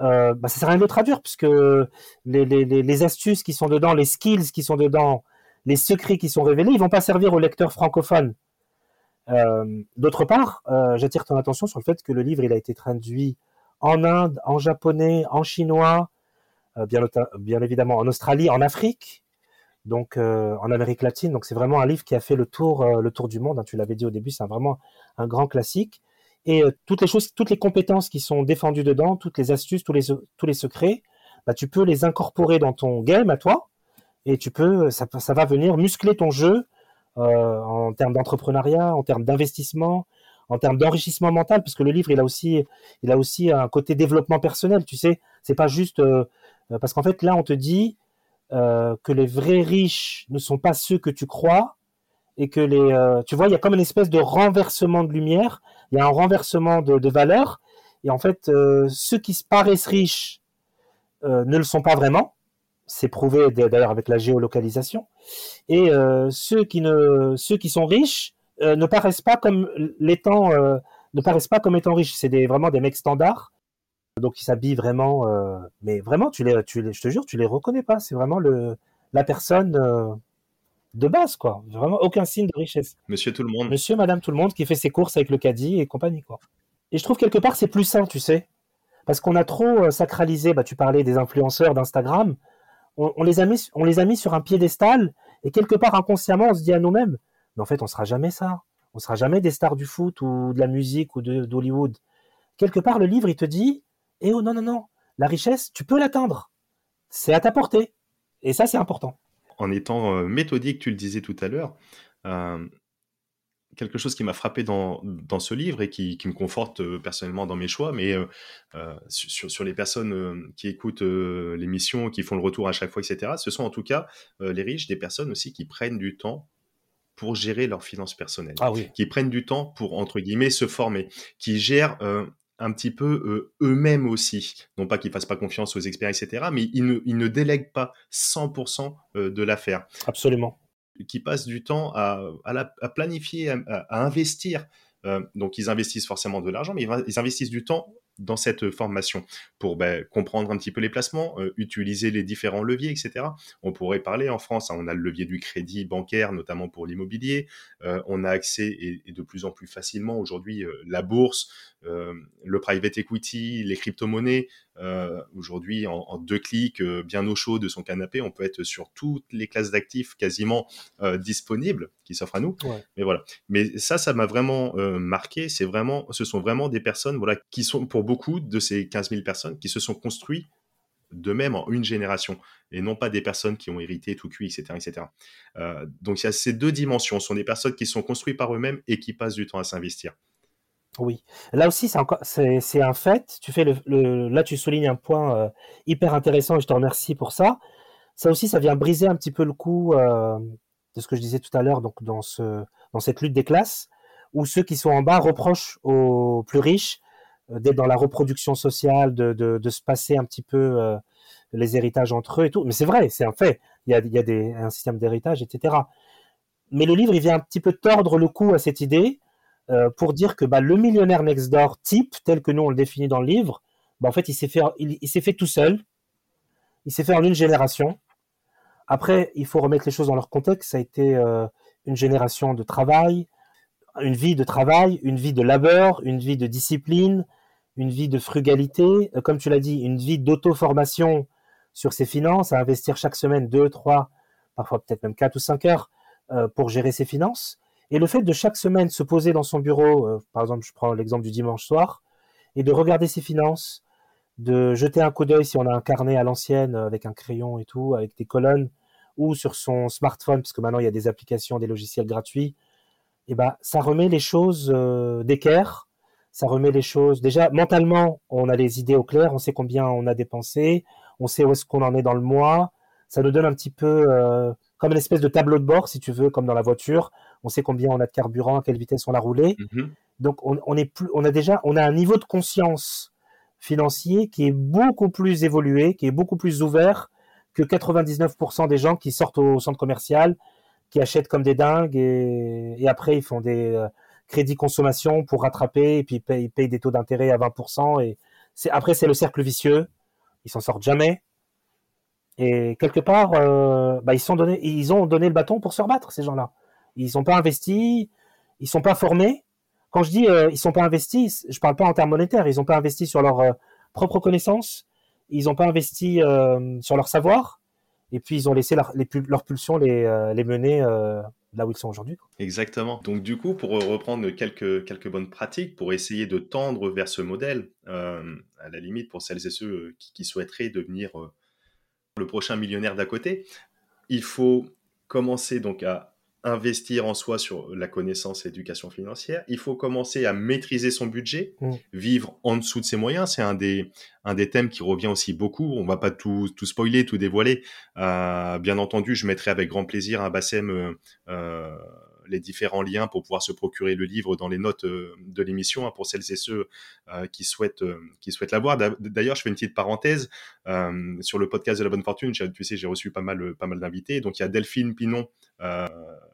euh, bah, ça sert à rien de le traduire, puisque les, astuces qui sont dedans, les skills qui sont dedans, les secrets qui sont révélés, ils vont pas servir aux lecteurs francophones. Euh, d'autre part, euh, j'attire ton attention sur le fait que le livre a été traduit en Inde, en japonais, en chinois, bien, bien évidemment en Australie, en Afrique, donc euh, en Amérique latine. Donc c'est vraiment un livre qui a fait le tour, euh, le tour du monde. Hein, tu l'avais dit au début, c'est vraiment un grand classique. Et toutes les choses, toutes les compétences qui sont défendues dedans, toutes les astuces, tous les tous les secrets, bah, tu peux les incorporer dans ton game à toi. et tu peux, ça, va venir muscler ton jeu euh, en termes d'entrepreneuriat, en termes d'investissement, en termes d'enrichissement mental, parce que le livre, il a aussi, il a aussi un côté développement personnel, tu sais. C'est pas juste euh, parce qu'en fait là, on te dit euh, que les vrais riches ne sont pas ceux que tu crois et que les, tu vois, il y a comme une espèce de renversement de lumière, il y a un renversement de, de valeur, et en fait, ceux qui se paraissent riches ne le sont pas vraiment c'est prouvé d'ailleurs avec la géolocalisation. Et euh, ceux qui ne, ceux qui sont riches euh, ne paraissent pas comme euh, ne paraissent pas comme étant riches. C'est des, vraiment des mecs standards. Donc ils s'habillent vraiment, mais vraiment tu les, tu les, je te jure, tu les reconnais pas. C'est vraiment le, la personne de base, quoi. Vraiment aucun signe de richesse. Monsieur tout le monde. Monsieur, madame tout le monde qui fait ses courses avec le caddie et compagnie, quoi. Et je trouve quelque part c'est plus sain, tu sais. Parce qu'on a trop sacralisé, bah, tu parlais des influenceurs d'Instagram, on, les a mis, on les a mis sur un piédestal et quelque part inconsciemment on se dit à nous-mêmes, mais en fait on sera jamais ça, on sera jamais des stars du foot ou de la musique ou d'Hollywood. Quelque part le livre il te dit, eh oh non non non, la richesse tu peux l'atteindre, c'est à ta portée et ça c'est important. En étant euh, méthodique, tu le disais tout à l'heure, euh, quelque chose qui m'a frappé dans, dans, ce livre et qui, qui me conforte euh, personnellement dans mes choix, mais euh, sur, sur, les personnes qui écoutent l'émission, qui font le retour à chaque fois, etc., ce sont en tout cas les riches, des personnes aussi qui prennent du temps pour gérer leurs finances personnelles, ah oui. qui prennent du temps pour, entre guillemets, se former, qui gèrent un petit peu eux-mêmes aussi. Non pas qu'ils fassent pas confiance aux experts, etc., mais ils ne, ils ne délèguent pas 100% de l'affaire. Absolument qui passent du temps à, à, planifier, à, investir. Euh, donc ils investissent forcément de l'argent, mais ils, investissent du temps dans cette formation pour ben, comprendre un petit peu les placements, euh, utiliser les différents leviers, etc. On pourrait parler en France, hein, on a le levier du crédit bancaire, notamment pour l'immobilier. Euh, on a accès et, et, de plus en plus facilement aujourd'hui la bourse, le private equity, les crypto-monnaies. Aujourd'hui, en, deux clics, bien au chaud de son canapé, on peut être sur toutes les classes d'actifs quasiment disponibles qui s'offrent à nous. Mais voilà. Mais ça, ça m'a vraiment marqué. C'est vraiment, ce sont vraiment des personnes, voilà, qui sont pour beaucoup de ces 15 000 personnes qui se sont construits de même en une génération et non pas des personnes qui ont hérité tout cuit, etc. etc. Euh, donc il y a ces deux dimensions. Ce sont des personnes qui sont construites par eux-mêmes et qui passent du temps à s'investir. Oui, là aussi c'est un fait. Tu fais le, là tu soulignes un point euh, hyper intéressant et je te remercie pour ça. Ça aussi ça vient briser un petit peu le coup euh, de ce que je disais tout à l'heure donc dans ce dans cette lutte des classes où ceux qui sont en bas reprochent aux plus riches euh, d'être dans la reproduction sociale, de, se passer un petit peu les héritages entre eux et tout. Mais c'est vrai, c'est un fait. Il y a, il y a un système d'héritage, etc. Mais le livre, il vient un petit peu tordre le cou à cette idée euh, pour dire que bah, le millionnaire next door type, tel que nous on le définit dans le livre, bah, en fait, il s'est fait, il, s'est fait tout seul. Il s'est fait en une génération. Après, il faut remettre les choses dans leur contexte. Ça a été euh, une génération de travail, une vie de travail, une vie de labeur, une vie de discipline, une vie de frugalité, euh, comme tu l'as dit, une vie d'auto-formation sur ses finances, à investir chaque semaine deux, trois, parfois peut-être même quatre ou cinq heures pour gérer ses finances. Et le fait de chaque semaine se poser dans son bureau, euh, par exemple, je prends l'exemple du dimanche soir, et de regarder ses finances, de jeter un coup d'œil si on a un carnet à l'ancienne avec un crayon et tout, avec des colonnes, ou sur son smartphone, parce que maintenant il y a des applications, des logiciels gratuits, et ben ça remet les choses d'équerre ça remet les choses. Déjà, mentalement, on a les idées au clair, on sait combien on a dépensé, on sait où est-ce qu'on en est dans le mois. Ça nous donne un petit peu euh, comme une espèce de tableau de bord, si tu veux, comme dans la voiture. On sait combien on a de carburant, à quelle vitesse on a roulé. Mm-hmm. Donc, on, on, est plus, on a déjà, on a un niveau de conscience financier qui est beaucoup plus évolué, qui est beaucoup plus ouvert que 99% des gens qui sortent au centre commercial, qui achètent comme des dingues et, et après ils font des euh, crédit consommation pour rattraper, et puis ils payent, des taux d'intérêt à 20%. Et c'est, après, c'est le cercle vicieux. Ils s'en sortent jamais. Et quelque part, euh, bah, ils, sont ils ont donné le bâton pour se rebattre, ces gens-là. Ils sont pas investis, ils sont pas formés. Quand je dis euh, ils sont pas investis, je parle pas en termes monétaires. Ils ont pas investi sur leur euh, propre connaissance. Ils ont pas investi sur leur savoir. Et puis ils ont laissé leur, les, pulsion les, les mener là où ils sont aujourd'hui. Exactement. Donc du coup, pour reprendre quelques, bonnes pratiques, pour essayer de tendre vers ce modèle, euh, à la limite pour celles et ceux qui, souhaiteraient devenir euh, le prochain millionnaire d'à côté, il faut commencer donc à investir en soi sur la connaissance et l'éducation financière. Il faut commencer à maîtriser son budget, Mm. vivre en dessous de ses moyens. C'est un des, un des thèmes qui revient aussi beaucoup. On va pas tout, tout spoiler, tout dévoiler. Euh, bien entendu, je mettrai avec grand plaisir un Bassem euh, euh, les différents liens pour pouvoir se procurer le livre dans les notes euh, de l'émission hein, pour celles et ceux euh, qui souhaitent euh, qui souhaitent l'avoir. D'a- D'ailleurs, je fais une petite parenthèse sur le podcast de la bonne fortune. Tu sais, j'ai reçu pas mal pas mal d'invités. Donc il y a Delphine Pinon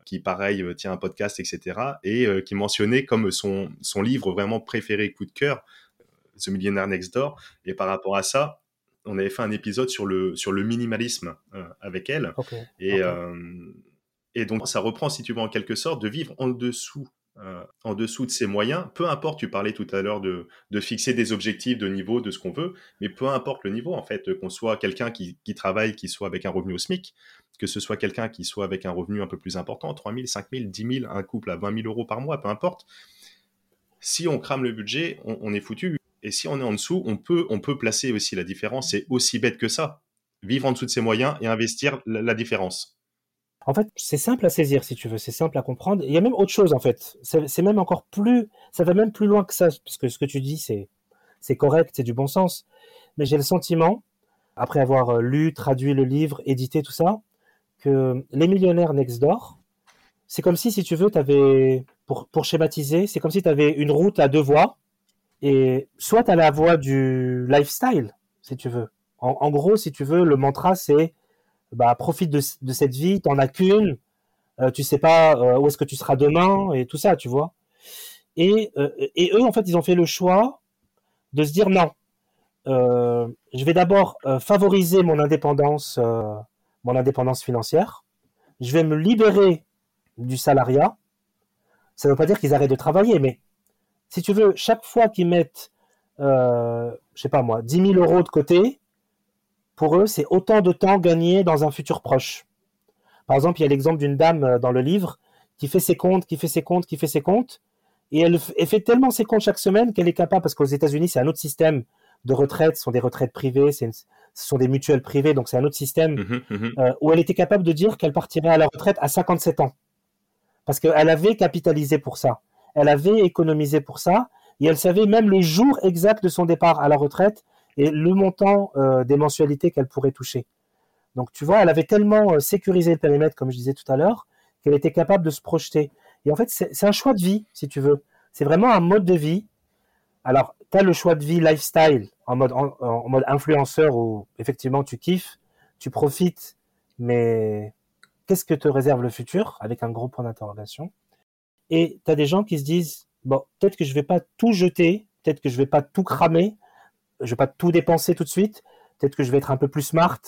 qui pareil tient un podcast, etc. et qui mentionnait comme son son livre vraiment préféré coup de cœur, The Millionaire Next Door. Et par rapport à ça, on avait fait un épisode sur le sur le minimalisme euh, avec elle. Et, euh, et donc, ça reprend, si tu veux, en quelque sorte, de vivre en dessous, euh, en dessous de ses moyens. Peu importe, tu parlais tout à l'heure de, fixer des objectifs de niveau, de ce qu'on veut, mais peu importe le niveau, en fait, qu'on soit quelqu'un qui, travaille, qui soit avec un revenu au SMIC, que ce soit quelqu'un qui soit avec un revenu un peu plus important, 3 000, 5 000, 10 000, un couple à 20 000 euros par mois, peu importe. Si on crame le budget, on, est foutu. Et si on est en dessous, on peut, on peut placer aussi la différence. C'est aussi bête que ça. Vivre en dessous de ses moyens et investir la différence. En fait, c'est simple à saisir, si tu veux, c'est simple à comprendre. Il y a même autre chose, en fait. C'est même encore plus, ça va même plus loin que ça, parce que ce que tu dis, c'est, correct, c'est du bon sens. Mais j'ai le sentiment, après avoir euh, lu, traduit le livre, édité tout ça, que les millionnaires next door, c'est comme si, si tu veux, t'avais, pour, pour schématiser, c'est comme si tu avais une route à deux voies, et soit tu as la voie du lifestyle, si tu veux. En, en gros, si tu veux, le mantra, c'est bah, profite de, cette vie, t'en as qu'une, euh, tu sais pas euh, où est-ce que tu seras demain et tout ça, tu vois. Et, euh, et eux, en fait, ils ont fait le choix de se dire non, je vais d'abord favoriser mon indépendance, mon indépendance financière. Je vais me libérer du salariat. Ça ne veut pas dire qu'ils arrêtent de travailler, mais si tu veux, chaque fois qu'ils mettent, je sais pas moi, 10 000 euros de côté, pour eux, c'est autant de temps gagné dans un futur proche. Par exemple, il y a l'exemple d'une dame euh, dans le livre qui fait ses comptes, qui fait ses comptes, qui fait ses comptes, et elle, fait tellement ses comptes chaque semaine qu'elle est capable, parce qu'aux États-Unis, c'est un autre système de retraite, ce sont des retraites privées, une- ce sont des mutuelles privées, donc c'est un autre système Mhm, mhm. euh, où elle était capable de dire qu'elle partirait à la retraite à 57 ans. Parce qu'elle avait capitalisé pour ça. Elle avait économisé pour ça. Et elle savait même le jour exact de son départ à la retraite et le montant euh, des mensualités qu'elle pourrait toucher. Donc tu vois, elle avait tellement euh, sécurisé le périmètre, comme je disais tout à l'heure, qu'elle était capable de se projeter. Et en fait, c'est un choix de vie, si tu veux. C'est vraiment un mode de vie. Alors, tu as le choix de vie lifestyle en mode, en, en mode influenceur où effectivement tu kiffes, tu profites, mais qu'est-ce que te réserve le futur? Avec un gros point d'interrogation Et tu as des gens qui se disent bon, peut-être que je vais pas tout jeter, peut-être que je vais pas tout cramer, je vais pas tout dépenser tout de suite, peut-être que je vais être un peu plus smart,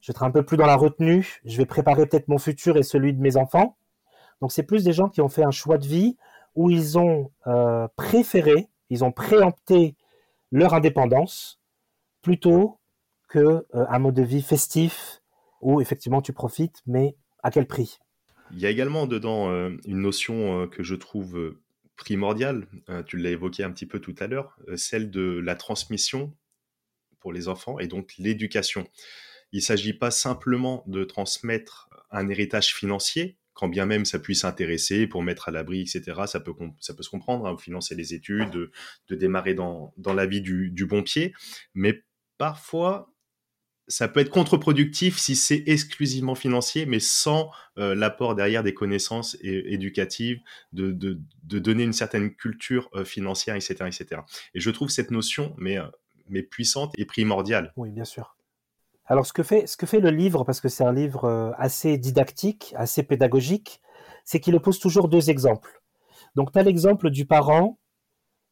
je vais être un peu plus dans la retenue, je vais préparer peut-être mon futur et celui de mes enfants. Donc c'est plus des gens qui ont fait un choix de vie où ils ont euh, préféré, ils ont préempté leur indépendance plutôt que euh, un mode de vie festif où effectivement tu profites, mais à quel prix? Il y a également dedans euh, une notion que je trouve primordiale, euh, tu l'as évoqué un petit peu tout à l'heure, euh, celle de la transmission pour les enfants et donc l'éducation. Il ne s'agit pas simplement de transmettre un héritage financier, quand bien même ça puisse intéresser pour mettre à l'abri, etc. Ça peut, ça peut se comprendre, hein, financer les études, de, de démarrer dans, dans la vie du, du bon pied, mais parfois ça peut être contre-productif si c'est exclusivement financier, mais sans euh, l'apport derrière des connaissances éducatives, de, de, de donner une certaine culture euh, financière, etc., etc. Et je trouve cette notion, mais, euh, mais puissante et primordiale. Oui, bien sûr. Alors, ce que fait, ce que fait le livre, parce que c'est un livre assez didactique, assez pédagogique, c'est qu'il oppose toujours deux exemples. Donc, tu as l'exemple du parent,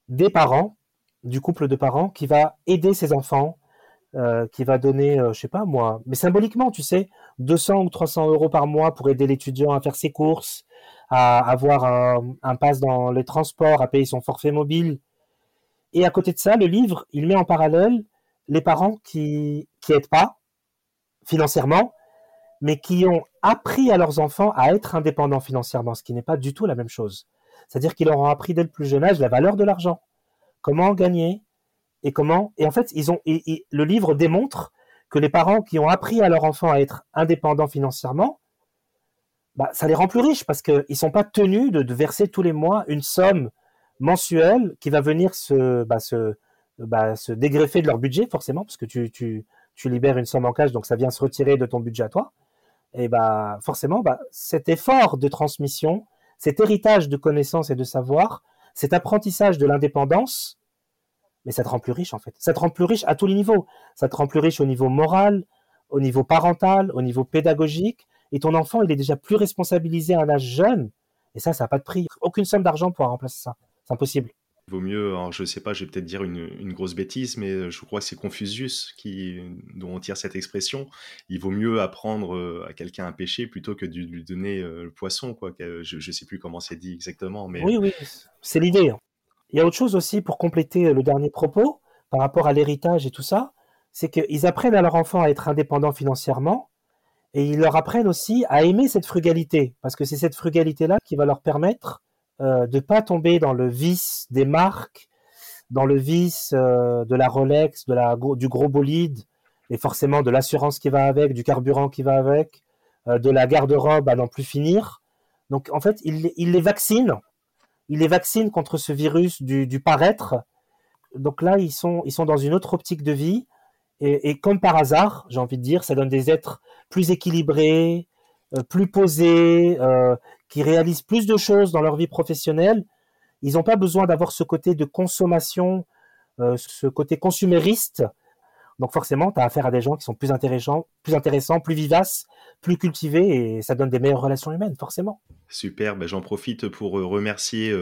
des parents, du couple de parents, qui va aider ses enfants, euh, qui va donner, euh, je sais pas moi, mais symboliquement, tu sais, 200 ou 300 euros par mois pour aider l'étudiant à faire ses courses, à avoir un, un pass dans les transports, à payer son forfait mobile. Et à côté de ça, le livre, il met en parallèle les parents qui qui pas financièrement, mais qui ont appris à leurs enfants à être indépendants financièrement, ce qui n'est pas du tout la même chose. C'est-à-dire qu'ils leur ont appris dès le plus jeune âge la valeur de l'argent, comment en gagner et comment. Et en fait, ils ont le livre démontre que les parents qui ont appris à leur enfant à être indépendants financièrement, bah, ça les rend plus riches parce qu'ils ne sont pas tenus de, verser tous les mois une somme mensuelle qui va venir se, bah, bah, dégreffer de leur budget, forcément, parce que tu, tu, tu, libères une somme en cash, donc ça vient se retirer de ton budget à toi. Et bah, forcément, bah, cet effort de transmission, cet héritage de connaissances et de savoir, cet apprentissage de l'indépendance, mais ça te rend plus riche en fait. Ça te rend plus riche à tous les niveaux. Ça te rend plus riche au niveau moral, au niveau parental, au niveau pédagogique. Et ton enfant, il est déjà plus responsabilisé à un âge jeune. Et ça, ça n'a pas de prix. Aucune somme d'argent pourra remplacer ça. C'est impossible. Il vaut mieux, alors je sais pas, je vais peut-être dire une, grosse bêtise, mais je crois que c'est Confucius qui, dont on tire cette expression. Il vaut mieux apprendre euh, à quelqu'un à pêcher plutôt que de lui donner euh, le poisson, quoi. Je, ne sais plus comment c'est dit exactement, mais. Oui, oui, c'est l'idée. Il y a autre chose aussi pour compléter le dernier propos par rapport à l'héritage et tout ça, c'est qu'ils apprennent à leur enfant à être indépendants financièrement et ils leur apprennent aussi à aimer cette frugalité parce que c'est cette frugalité-là qui va leur permettre euh, de pas tomber dans le vice des marques, dans le vice euh, de la Rolex, de la, du gros bolide, et forcément de l'assurance qui va avec, du carburant qui va avec, euh, de la garde-robe à n'en plus finir. Donc en fait, il, il, les vaccine, il les vaccine contre ce virus du, paraître. Donc là, ils sont, ils sont dans une autre optique de vie. Et, et comme par hasard, j'ai envie de dire, ça donne des êtres plus équilibrés, euh, plus posés, euh, qui réalisent plus de choses dans leur vie professionnelle. Ils n'ont pas besoin d'avoir ce côté de consommation, euh, ce côté consumériste. Donc forcément, tu as affaire à des gens qui sont plus intéressants, plus intéressants, plus vivaces, plus cultivés, et ça donne des meilleures relations humaines, forcément. Super, ben j'en profite pour remercier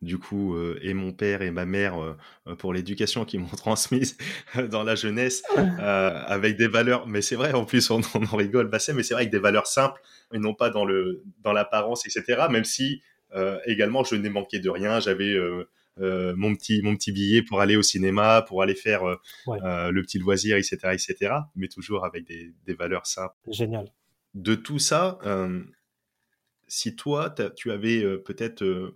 du coup et mon père et ma mère pour l'éducation qu'ils m'ont [LAUGHS] transmise dans la jeunesse [LAUGHS] avec des valeurs. Mais c'est vrai, en plus on, en rigole, bah, mais c'est vrai avec des valeurs simples et non pas dans le dans l'apparence, etc. Même si également je n'ai manqué de rien, j'avais mon petit mon petit billet pour aller au cinéma, pour aller faire le petit loisir, etc., etc. Mais toujours avec des, des valeurs simples. Génial. De tout ça si toi, tu avais peut-être,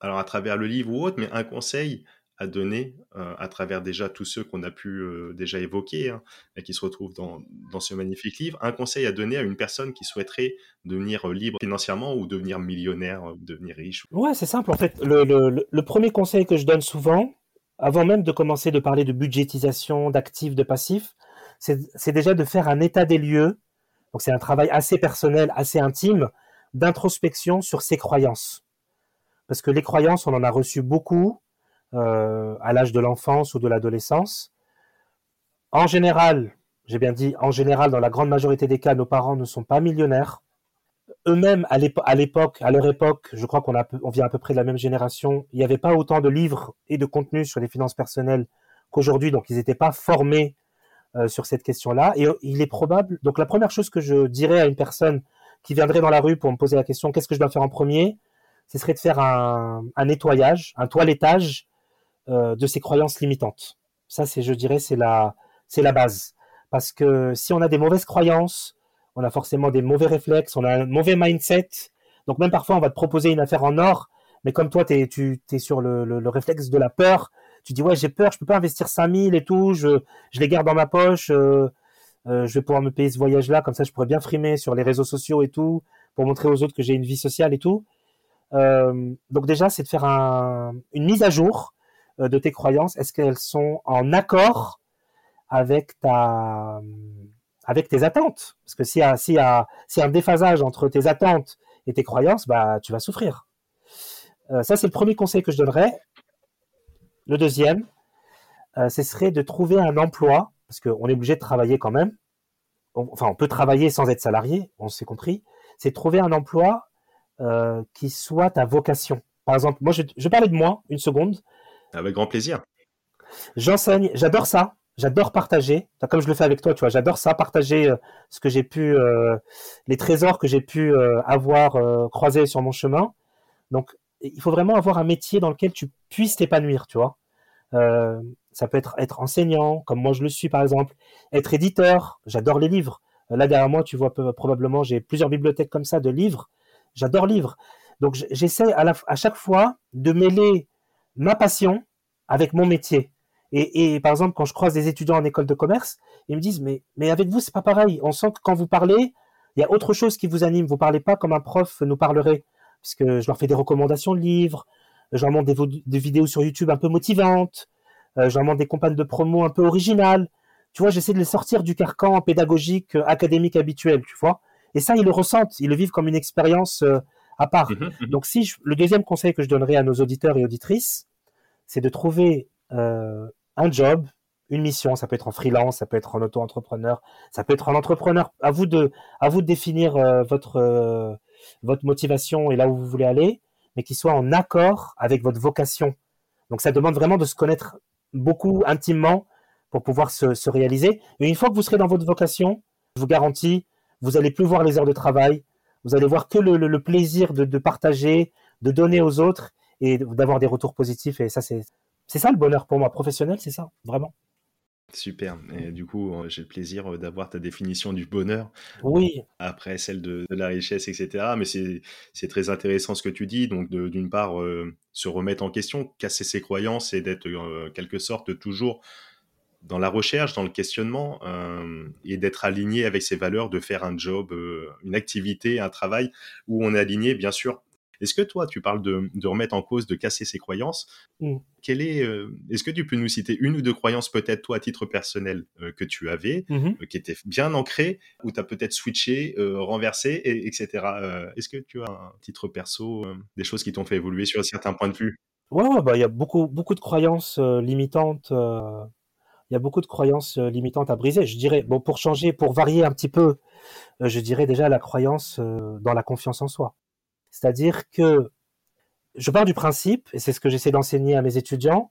alors à travers le livre ou autre, mais un conseil à donner à travers déjà tous ceux qu'on a pu déjà évoquer hein, et qui se retrouvent dans, ce magnifique livre, un conseil à donner à une personne qui souhaiterait devenir libre financièrement ou devenir millionnaire, devenir riche Ouais, c'est simple. En fait, le, premier conseil que je donne souvent, avant même de commencer de parler de budgétisation, d'actifs, de passifs, c'est déjà de faire un état des lieux. Donc c'est un travail assez personnel, assez intime, d'introspection sur ses croyances. Parce que les croyances, on en a reçu beaucoup euh, à l'âge de l'enfance ou de l'adolescence. En général, j'ai bien dit, en général, dans la grande majorité des cas, nos parents ne sont pas millionnaires. Eux-mêmes, à l'époque, à leur époque, je crois qu'on on vient à peu près de la même génération, il n'y avait pas autant de livres et de contenus sur les finances personnelles qu'aujourd'hui, donc ils n'étaient pas formés euh, sur cette question-là. Et il est probable, donc la première chose que je dirais à une personne qui viendrait dans la rue pour me poser la question qu'est-ce que je dois faire en premier, ce serait de faire un, nettoyage, un toilettage euh, de ces croyances limitantes. Ça, c'est, je dirais, c'est la, c'est la base. Parce que si on a des mauvaises croyances, on a forcément des mauvais réflexes, on a un mauvais mindset. Donc même parfois, on va te proposer une affaire en or, mais comme toi, es, tu es sur le, le, réflexe de la peur, tu dis ouais, j'ai peur, je peux pas investir 5000 et tout, je, je les garde dans ma poche. Euh, euh, je vais pouvoir me payer ce voyage-là, comme ça je pourrais bien frimer sur les réseaux sociaux et tout, pour montrer aux autres que j'ai une vie sociale et tout. Euh, donc déjà, c'est de faire une mise à jour euh, de tes croyances. Est-ce qu'elles sont en accord avec ta, avec tes attentes? Parce que s'il y a, un déphasage entre tes attentes et tes croyances, bah tu vas souffrir. ça, c'est le premier conseil que je donnerais. Le deuxième, ce serait de trouver un emploi parce qu'on est obligé de travailler quand même. enfin, on peut travailler sans être salarié, on s'est compris. C'est trouver un emploi euh, qui soit ta vocation. Par exemple, moi, je, je parlais de moi une seconde. Avec grand plaisir. J'enseigne, j'adore ça. J'adore partager, comme je le fais avec toi, tu vois. J'adore ça, partager euh, ce que j'ai pu, euh, les trésors que j'ai pu avoir croisés sur mon chemin. Donc, il faut vraiment avoir un métier dans lequel tu puisses t'épanouir, tu vois. Ça peut être être enseignant, comme moi je le suis par exemple, être éditeur. J'adore les livres. Euh, là derrière moi, tu vois probablement, j'ai plusieurs bibliothèques comme ça de livres. J'adore lire. Donc j'essaie à chaque fois de mêler ma passion avec mon métier. Et, par exemple, quand je croise des étudiants en école de commerce, ils me disent mais mais avec vous c'est pas pareil. On sent que quand vous parlez, il y a autre chose qui vous anime. Vous parlez pas comme un prof nous parlerait, parce que je leur fais des recommandations de livres, je leur montre des, vidéos sur YouTube un peu motivantes, euh, je leur montre des campagnes de promo un peu originales. Tu vois, j'essaie de les sortir du carcan pédagogique euh, académique habituel, tu vois. Et ça, ils le ressentent, ils le vivent comme une expérience euh, à part. Mmh mmh Donc, si le deuxième conseil que je donnerais à nos auditeurs et auditrices, c'est de trouver euh, un job, une mission. Ça peut être en freelance, ça peut être en auto-entrepreneur, ça peut être en entrepreneur. À vous de, à vous de définir euh, votre euh, votre motivation et là où vous voulez aller, mais qui soit en accord avec votre vocation. Donc, ça demande vraiment de se connaître beaucoup intimement pour pouvoir se, se réaliser. Et une fois que vous serez dans votre vocation, je vous garantis, vous allez plus voir les heures de travail, vous allez voir que le, plaisir de, partager, de donner aux autres et d'avoir des retours positifs. Et ça, c'est ça le bonheur pour moi. Professionnel, c'est ça, vraiment. Super. Et du coup, euh, j'ai le plaisir euh, d'avoir ta définition du bonheur. Oui. Après celle de, la richesse, etc. Mais c'est très intéressant ce que tu dis. Donc, d'une part, euh, se remettre en question, casser ses croyances et d'être, en quelque sorte, toujours dans la recherche, dans le questionnement, euh, et d'être aligné avec ses valeurs, de faire un job, euh, une activité, un travail où on est aligné, bien sûr. Est-ce que toi, tu parles de, remettre en cause, de casser ses croyances? Mm. est, euh, est-ce que tu peux nous citer une ou deux croyances, peut-être toi à titre personnel, que tu avais, mm-hmm. qui étaient bien ancrées, ou tu as peut-être switché, renversé, etc. est-ce que tu as un titre perso, des choses qui t'ont fait évoluer sur certains points de vue? Ouais, bah, il y a beaucoup, beaucoup de croyances limitantes il y a beaucoup de croyances euh, limitantes à briser. Je dirais, bon, pour changer, pour varier un petit peu, euh, je dirais déjà la croyance euh, dans la confiance en soi. C'est-à-dire que je pars du principe, et c'est ce que j'essaie d'enseigner à mes étudiants,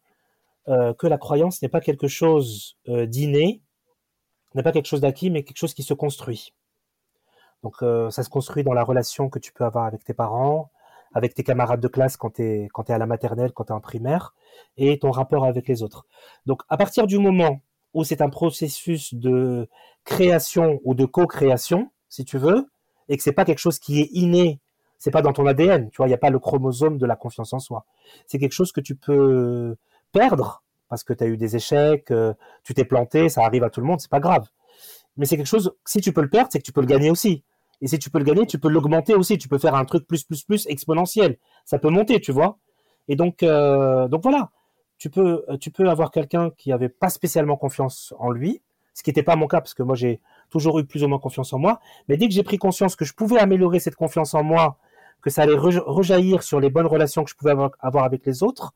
que la croyance n'est pas quelque chose d'inné, n'est pas quelque chose d'acquis, mais quelque chose qui se construit. Donc ça se construit dans la relation que tu peux avoir avec tes parents, avec tes camarades de classe quand tu es, quand es à la maternelle, quand tu es en primaire, et ton rapport avec les autres. Donc à partir du moment où c'est un processus de création ou de co-création, si tu veux, et que c'est pas quelque chose qui est inné, c'est pas dans ton ADN, tu vois, il n'y a pas le chromosome de la confiance en soi. C'est quelque chose que tu peux perdre parce que tu as eu des échecs, euh, tu t'es planté, ça arrive à tout le monde, c'est pas grave. Mais c'est quelque chose, si tu peux le perdre, c'est que tu peux le gagner aussi. Et si tu peux le gagner, tu peux l'augmenter aussi. Tu peux faire un truc plus, plus, plus exponentiel. Ça peut monter, tu vois. Et donc, euh, donc voilà. Tu peux, tu peux avoir quelqu'un qui avait pas spécialement confiance en lui, ce qui n'était pas mon cas parce que moi j'ai toujours eu plus ou moins confiance en moi. Mais dès que j'ai pris conscience que je pouvais améliorer cette confiance en moi, que ça allait rejaillir sur les bonnes relations que je pouvais avoir, avec les autres,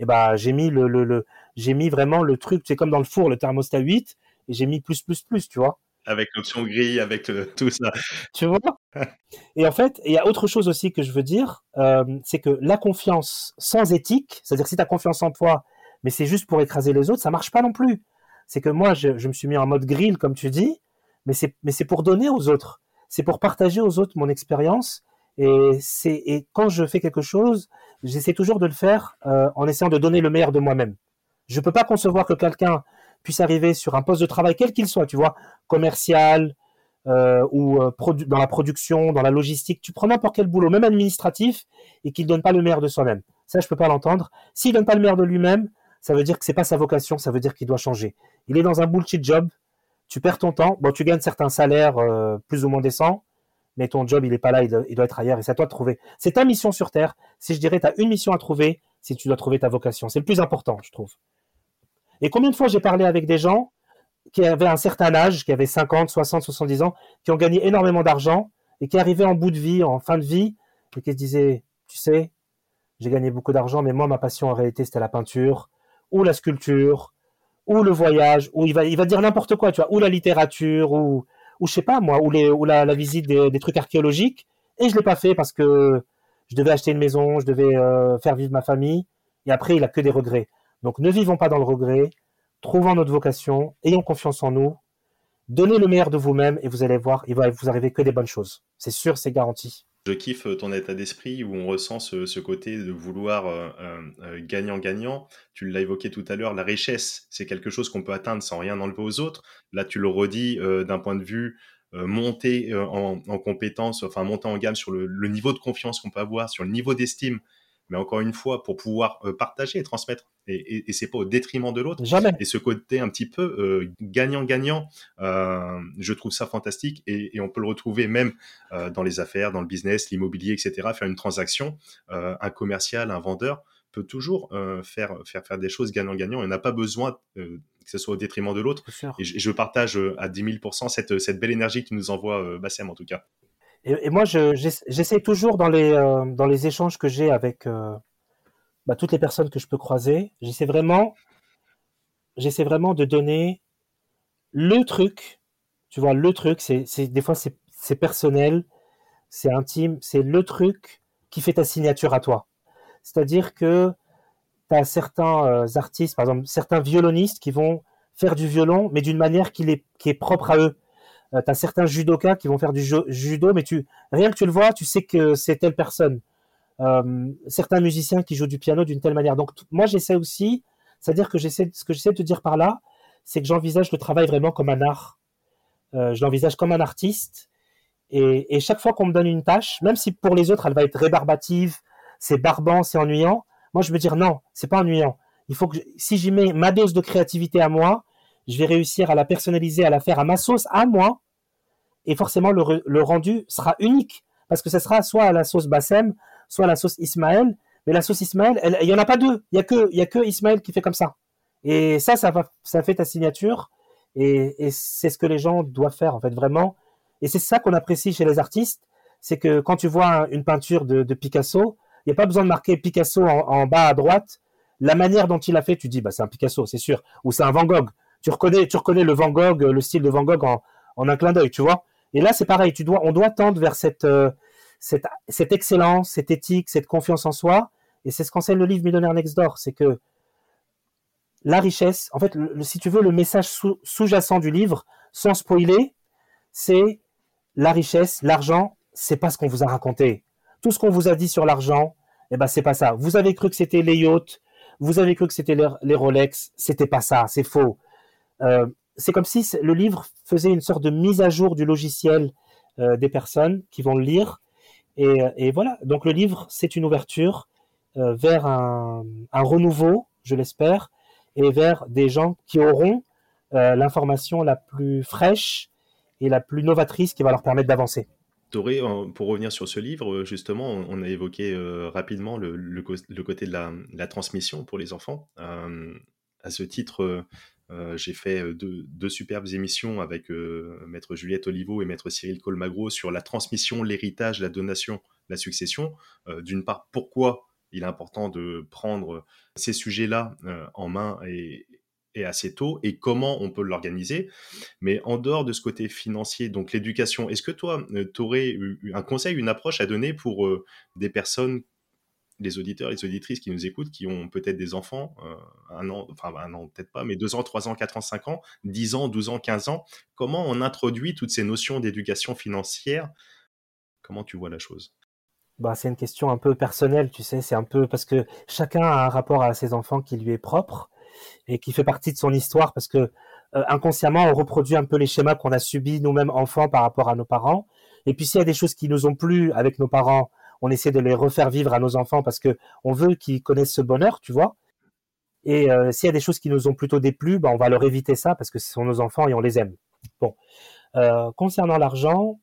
eh ben j'ai mis le, le, le j'ai mis vraiment le truc, c'est comme dans le four, le thermostat 8, et j'ai mis plus, plus, plus, tu vois avec l'option gris, avec tout ça. Tu vois? [LAUGHS] Et en fait, il y a autre chose aussi que je veux dire, euh, c'est que la confiance sans éthique, c'est-à-dire si tu as confiance en toi, mais c'est juste pour écraser les autres, ça marche pas non plus. C'est que moi, je, me suis mis en mode grill, comme tu dis, mais c'est, mais c'est pour donner aux autres. C'est pour partager aux autres mon expérience. Et, c'est, et quand je fais quelque chose, j'essaie toujours de le faire euh, en essayant de donner le meilleur de moi-même. Je peux pas concevoir que quelqu'un puisse arriver sur un poste de travail, quel qu'il soit, tu vois, commercial euh, ou euh, dans la production, dans la logistique, tu prends n'importe quel boulot, même administratif, et qu'il donne pas le meilleur de soi-même. Ça, je peux pas l'entendre. S'il donne pas le meilleur de lui-même, ça veut dire que c'est pas sa vocation, ça veut dire qu'il doit changer. Il est dans un bullshit job, tu perds ton temps, bon, tu gagnes certains salaires euh, plus ou moins décents, mais ton job, il est pas là, il doit, être ailleurs, et c'est à toi de trouver. C'est ta mission sur Terre. Si je dirais, tu as une mission à trouver, si tu dois trouver ta vocation. C'est le plus important, je trouve. Et combien de fois j'ai parlé avec des gens qui avaient un certain âge, qui avaient 50, 60, 70 ans, qui ont gagné énormément d'argent et qui arrivaient en bout de vie, en fin de vie, et qui se disaient, tu sais, j'ai gagné beaucoup d'argent, mais moi, ma passion en réalité, c'était la peinture, ou la sculpture, ou le voyage, ou il va, dire n'importe quoi, tu vois, ou la littérature, ou, ou je sais pas moi, ou, la, visite des, trucs archéologiques. Et je l'ai pas fait parce que je devais acheter une maison, je devais euh, faire vivre ma famille. Et après, il a que des regrets. Donc ne vivons pas dans le regret, trouvons notre vocation, ayons confiance en nous, donnez le meilleur de vous-même et vous allez voir, il va vous arriver que des bonnes choses. C'est sûr, c'est garanti. Je kiffe ton état d'esprit où on ressent ce, côté de vouloir euh, euh, gagnant-gagnant. tu l'as évoqué tout à l'heure, la richesse, c'est quelque chose qu'on peut atteindre sans rien enlever aux autres. Là, tu le redis euh, d'un point de vue monter en, en compétence, enfin monter en gamme sur le niveau de confiance qu'on peut avoir, sur le niveau d'estime mais encore une fois, pour pouvoir euh, partager et transmettre. Et, et, et c'est pas au détriment de l'autre. Jamais. Et ce côté un petit peu euh, gagnant-gagnant, euh, je trouve ça fantastique. Et, et, on peut le retrouver même dans les affaires, dans le business, l'immobilier, etc. Faire une transaction, un commercial, un vendeur peut toujours euh, faire, faire, faire des choses gagnant-gagnant. On n'a pas besoin euh, que ce soit au détriment de l'autre. Et je, je, partage à 10 000% cette, cette belle énergie qui nous envoie euh, Bassem, en tout cas. Et, moi, j'essaie toujours dans les, euh, dans les échanges que j'ai avec euh, bah, toutes les personnes que je peux croiser, j'essaie vraiment, j'essaie vraiment de donner le truc. Tu vois, le truc, des fois c'est personnel, c'est intime, c'est le truc qui fait ta signature à toi. C'est-à-dire que tu as certains euh, artistes, par exemple, certains violonistes qui vont faire du violon, mais d'une manière qui est propre à eux. Euh, tu as certains judokas qui vont faire du judo, mais tu rien que tu le vois, tu sais que c'est telle personne. Euh, certains musiciens qui jouent du piano d'une telle manière. Donc moi j'essaie aussi, c'est-à-dire que ce que j'essaie de te dire par là, c'est que j'envisage le travail vraiment comme un art. Euh, je l'envisage comme un artiste. Et, chaque fois qu'on me donne une tâche, même si pour les autres elle va être rébarbative, c'est barbant, c'est ennuyant, moi je veux dire non, c'est pas ennuyant. Il faut que si j'y mets ma dose de créativité à moi, je vais réussir à la personnaliser, à la faire à ma sauce, à moi, et forcément le, rendu sera unique, parce que ce sera soit à la sauce Bassem, soit à la sauce Ismaël, mais la sauce Ismaël, il y en a pas deux, il y a que a que Ismaël qui fait comme ça, et ça, ça va, ça fait ta signature, et, c'est ce que les gens doivent faire en fait vraiment, et c'est ça qu'on apprécie chez les artistes, c'est que quand tu vois une peinture de, de Picasso, il n'y a pas besoin de marquer Picasso en, en, bas à droite. La manière dont il a fait, tu dis, bah, c'est un Picasso, c'est sûr. Ou c'est un Van Gogh tu reconnais, tu reconnais le Van Gogh, le style de Van Gogh en, un clin d'œil, tu vois. Et là, c'est pareil, tu dois, on doit tendre vers cette, euh, cette, cette excellence, cette éthique, cette confiance en soi. Et c'est ce qu'enseigne le livre Millionnaire Next Door, c'est que la richesse, en fait, le, si tu veux, le message sous, sous-jacent du livre, sans spoiler, c'est la richesse, l'argent, c'est pas ce qu'on vous a raconté. Tout ce qu'on vous a dit sur l'argent, eh ben, c'est pas ça. Vous avez cru que c'était les yachts, vous avez cru que c'était les, les Rolex, c'était pas ça, c'est faux. Euh, c'est comme si le livre faisait une sorte de mise à jour du logiciel euh, des personnes qui vont le lire. Et, et voilà, donc le livre, c'est une ouverture euh, vers un, renouveau, je l'espère, et vers des gens qui auront euh, l'information la plus fraîche et la plus novatrice qui va leur permettre d'avancer. Toré, pour revenir sur ce livre, justement, on a évoqué euh, rapidement le, côté de la, transmission pour les enfants. Euh, à ce titre, euh, j'ai fait euh, deux, superbes émissions avec euh, maître Juliette Olivo et maître Cyril Colmagro sur la transmission, l'héritage, la donation, la succession. D'une part, pourquoi il est important de prendre ces sujets-là en main et, et, assez tôt et comment on peut l'organiser. Mais en dehors de ce côté financier, donc l'éducation, est-ce que toi, tu aurais un conseil, une approche à donner pour des personnes les auditeurs, les auditrices qui nous écoutent, qui ont peut-être des enfants, euh, un an, enfin un an peut-être pas, mais deux ans, trois ans, quatre ans, cinq ans, dix ans, douze ans, quinze ans, comment on introduit toutes ces notions d'éducation financière? Comment tu vois la chose? Bah, c'est une question un peu personnelle, tu sais, c'est un peu parce que chacun a un rapport à ses enfants qui lui est propre et qui fait partie de son histoire parce que euh, inconsciemment on reproduit un peu les schémas qu'on a subis nous-mêmes enfants par rapport à nos parents. Et puis s'il y a des choses qui nous ont plu avec nos parents, on essaie de les refaire vivre à nos enfants parce que on veut qu'ils connaissent ce bonheur, tu vois. Et euh, s'il y a des choses qui nous ont plutôt déplu, bah, on va leur éviter ça parce que ce sont nos enfants et on les aime. Bon, euh, concernant l'argent,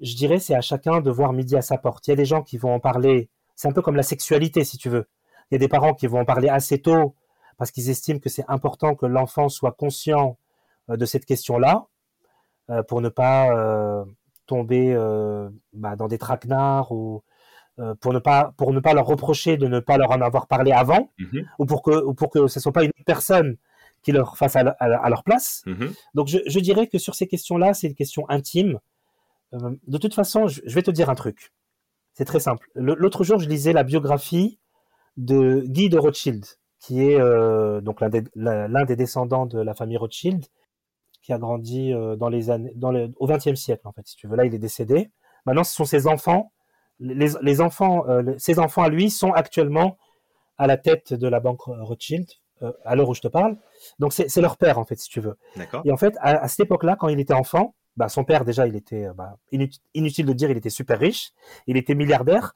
je dirais c'est à chacun de voir midi à sa porte. Il y a des gens qui vont en parler, c'est un peu comme la sexualité si tu veux. Il y a des parents qui vont en parler assez tôt parce qu'ils estiment que c'est important que l'enfant soit conscient euh, de cette question-là pour ne pas tomber euh, bah, dans des traquenards ou euh, pour ne pas pour ne pas leur reprocher de ne pas leur en avoir parlé avant mm -hmm. ou pour que ou pour que ce soit pas une personne qui leur fasse à, à, à leur place. Mm -hmm. Donc je, je, dirais que sur ces questions-là, c'est une question intime. Euh, de toute façon, je, je, vais te dire un truc. C'est très simple. L'autre jour, je lisais la biographie de Guy de Rothschild, qui est donc l'un des, des, descendants de la famille Rothschild, qui a grandi euh, dans les années, dans le, au XXe siècle en fait, si tu veux. Là, il est décédé. Maintenant, ce sont ses enfants. Les, les enfants, euh, ses enfants à lui sont actuellement à la tête de la banque Rothschild euh, à l'heure où je te parle. Donc c'est leur père en fait, si tu veux. Et en fait, à, à cette époque-là, quand il était enfant, bah, son père déjà, il était bah, inutile, inutile de dire, il était super riche, il était milliardaire.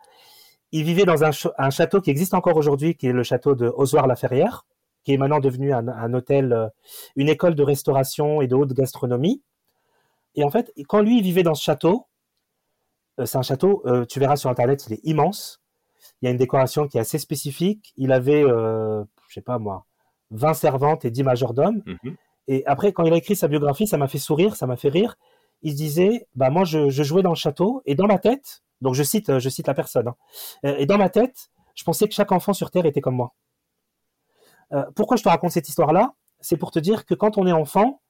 il vivait dans un, château qui existe encore aujourd'hui, qui est le château de Ozoir-la-Ferrière, qui est maintenant devenu un, hôtel, euh, une école de restauration et de haute gastronomie. Et en fait, quand lui vivait dans ce château, euh, c'est un château, euh, tu verras sur Internet, il est immense. Il y a une décoration qui est assez spécifique. Il avait, je sais pas moi, 20 servantes et 10 majordomes. Mhm. Et après, quand il a écrit sa biographie, ça m'a fait sourire, ça m'a fait rire. Il disait, bah moi, je, jouais dans le château et dans ma tête, donc je cite, je cite la personne, hein, et dans ma tête, je pensais que chaque enfant sur Terre était comme moi. Euh, pourquoi je te raconte cette histoire-là? C'est pour te dire que quand on est enfant,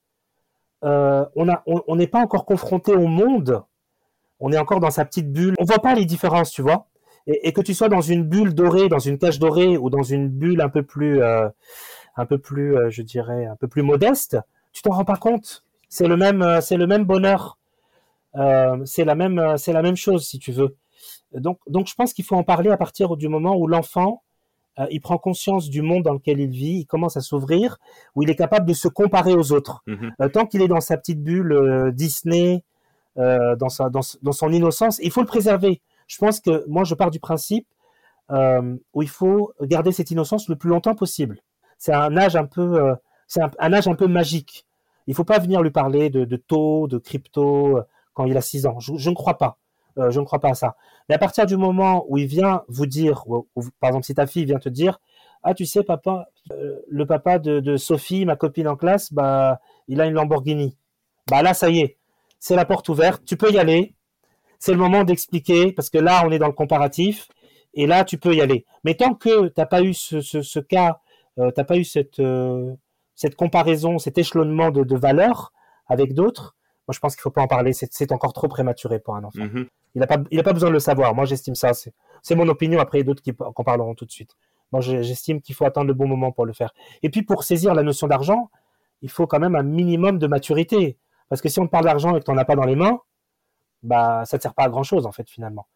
euh, on n'est pas encore confronté au monde. On est encore dans sa petite bulle. On voit pas les différences, tu vois. Et, que tu sois dans une bulle dorée, dans une cage dorée, ou dans une bulle un peu plus, euh, un peu plus, je dirais, un peu plus modeste, tu t'en rends pas compte. C'est le même, c'est le même bonheur. c'est la même, c'est la même chose, si tu veux. Donc, donc, je pense qu'il faut en parler à partir du moment où l'enfant euh, il prend conscience du monde dans lequel il vit, il commence à s'ouvrir, où il est capable de se comparer aux autres. Mhm. Euh, tant qu'il est dans sa petite bulle euh, Disney, dans, son innocence, il faut le préserver. Je pense que moi, je pars du principe où il faut garder cette innocence le plus longtemps possible. C'est un âge un peu, c'est un, âge un peu magique. Il ne faut pas venir lui parler de, taux, de crypto quand il a 6 ans. je ne crois pas. Euh, je ne crois pas à ça. Mais à partir du moment où il vient vous dire, par exemple, si ta fille vient te dire, ah, tu sais, papa, euh, le papa de, Sophie, ma copine en classe, bah, il a une Lamborghini. Bah là, ça y est, c'est la porte ouverte, tu peux y aller. C'est le moment d'expliquer, parce que là, on est dans le comparatif, et là, tu peux y aller. Mais tant que tu n'as pas eu ce, cas, euh, tu n'as pas eu cette, comparaison, cet échelonnement de valeurs avec d'autres, moi, je pense qu'il ne faut pas en parler. C'est encore trop prématuré pour un enfant. Mhm. Il n'a pas, pas besoin de le savoir. Moi, j'estime ça. C'est mon opinion. Après, il y a d'autres qui en parleront tout de suite. Moi, j'estime qu'il faut attendre le bon moment pour le faire. Et puis, pour saisir la notion d'argent, il faut quand même un minimum de maturité. Parce que si on te parle d'argent et que tu n'en as pas dans les mains, bah, ça ne sert pas à grand-chose, en fait, finalement.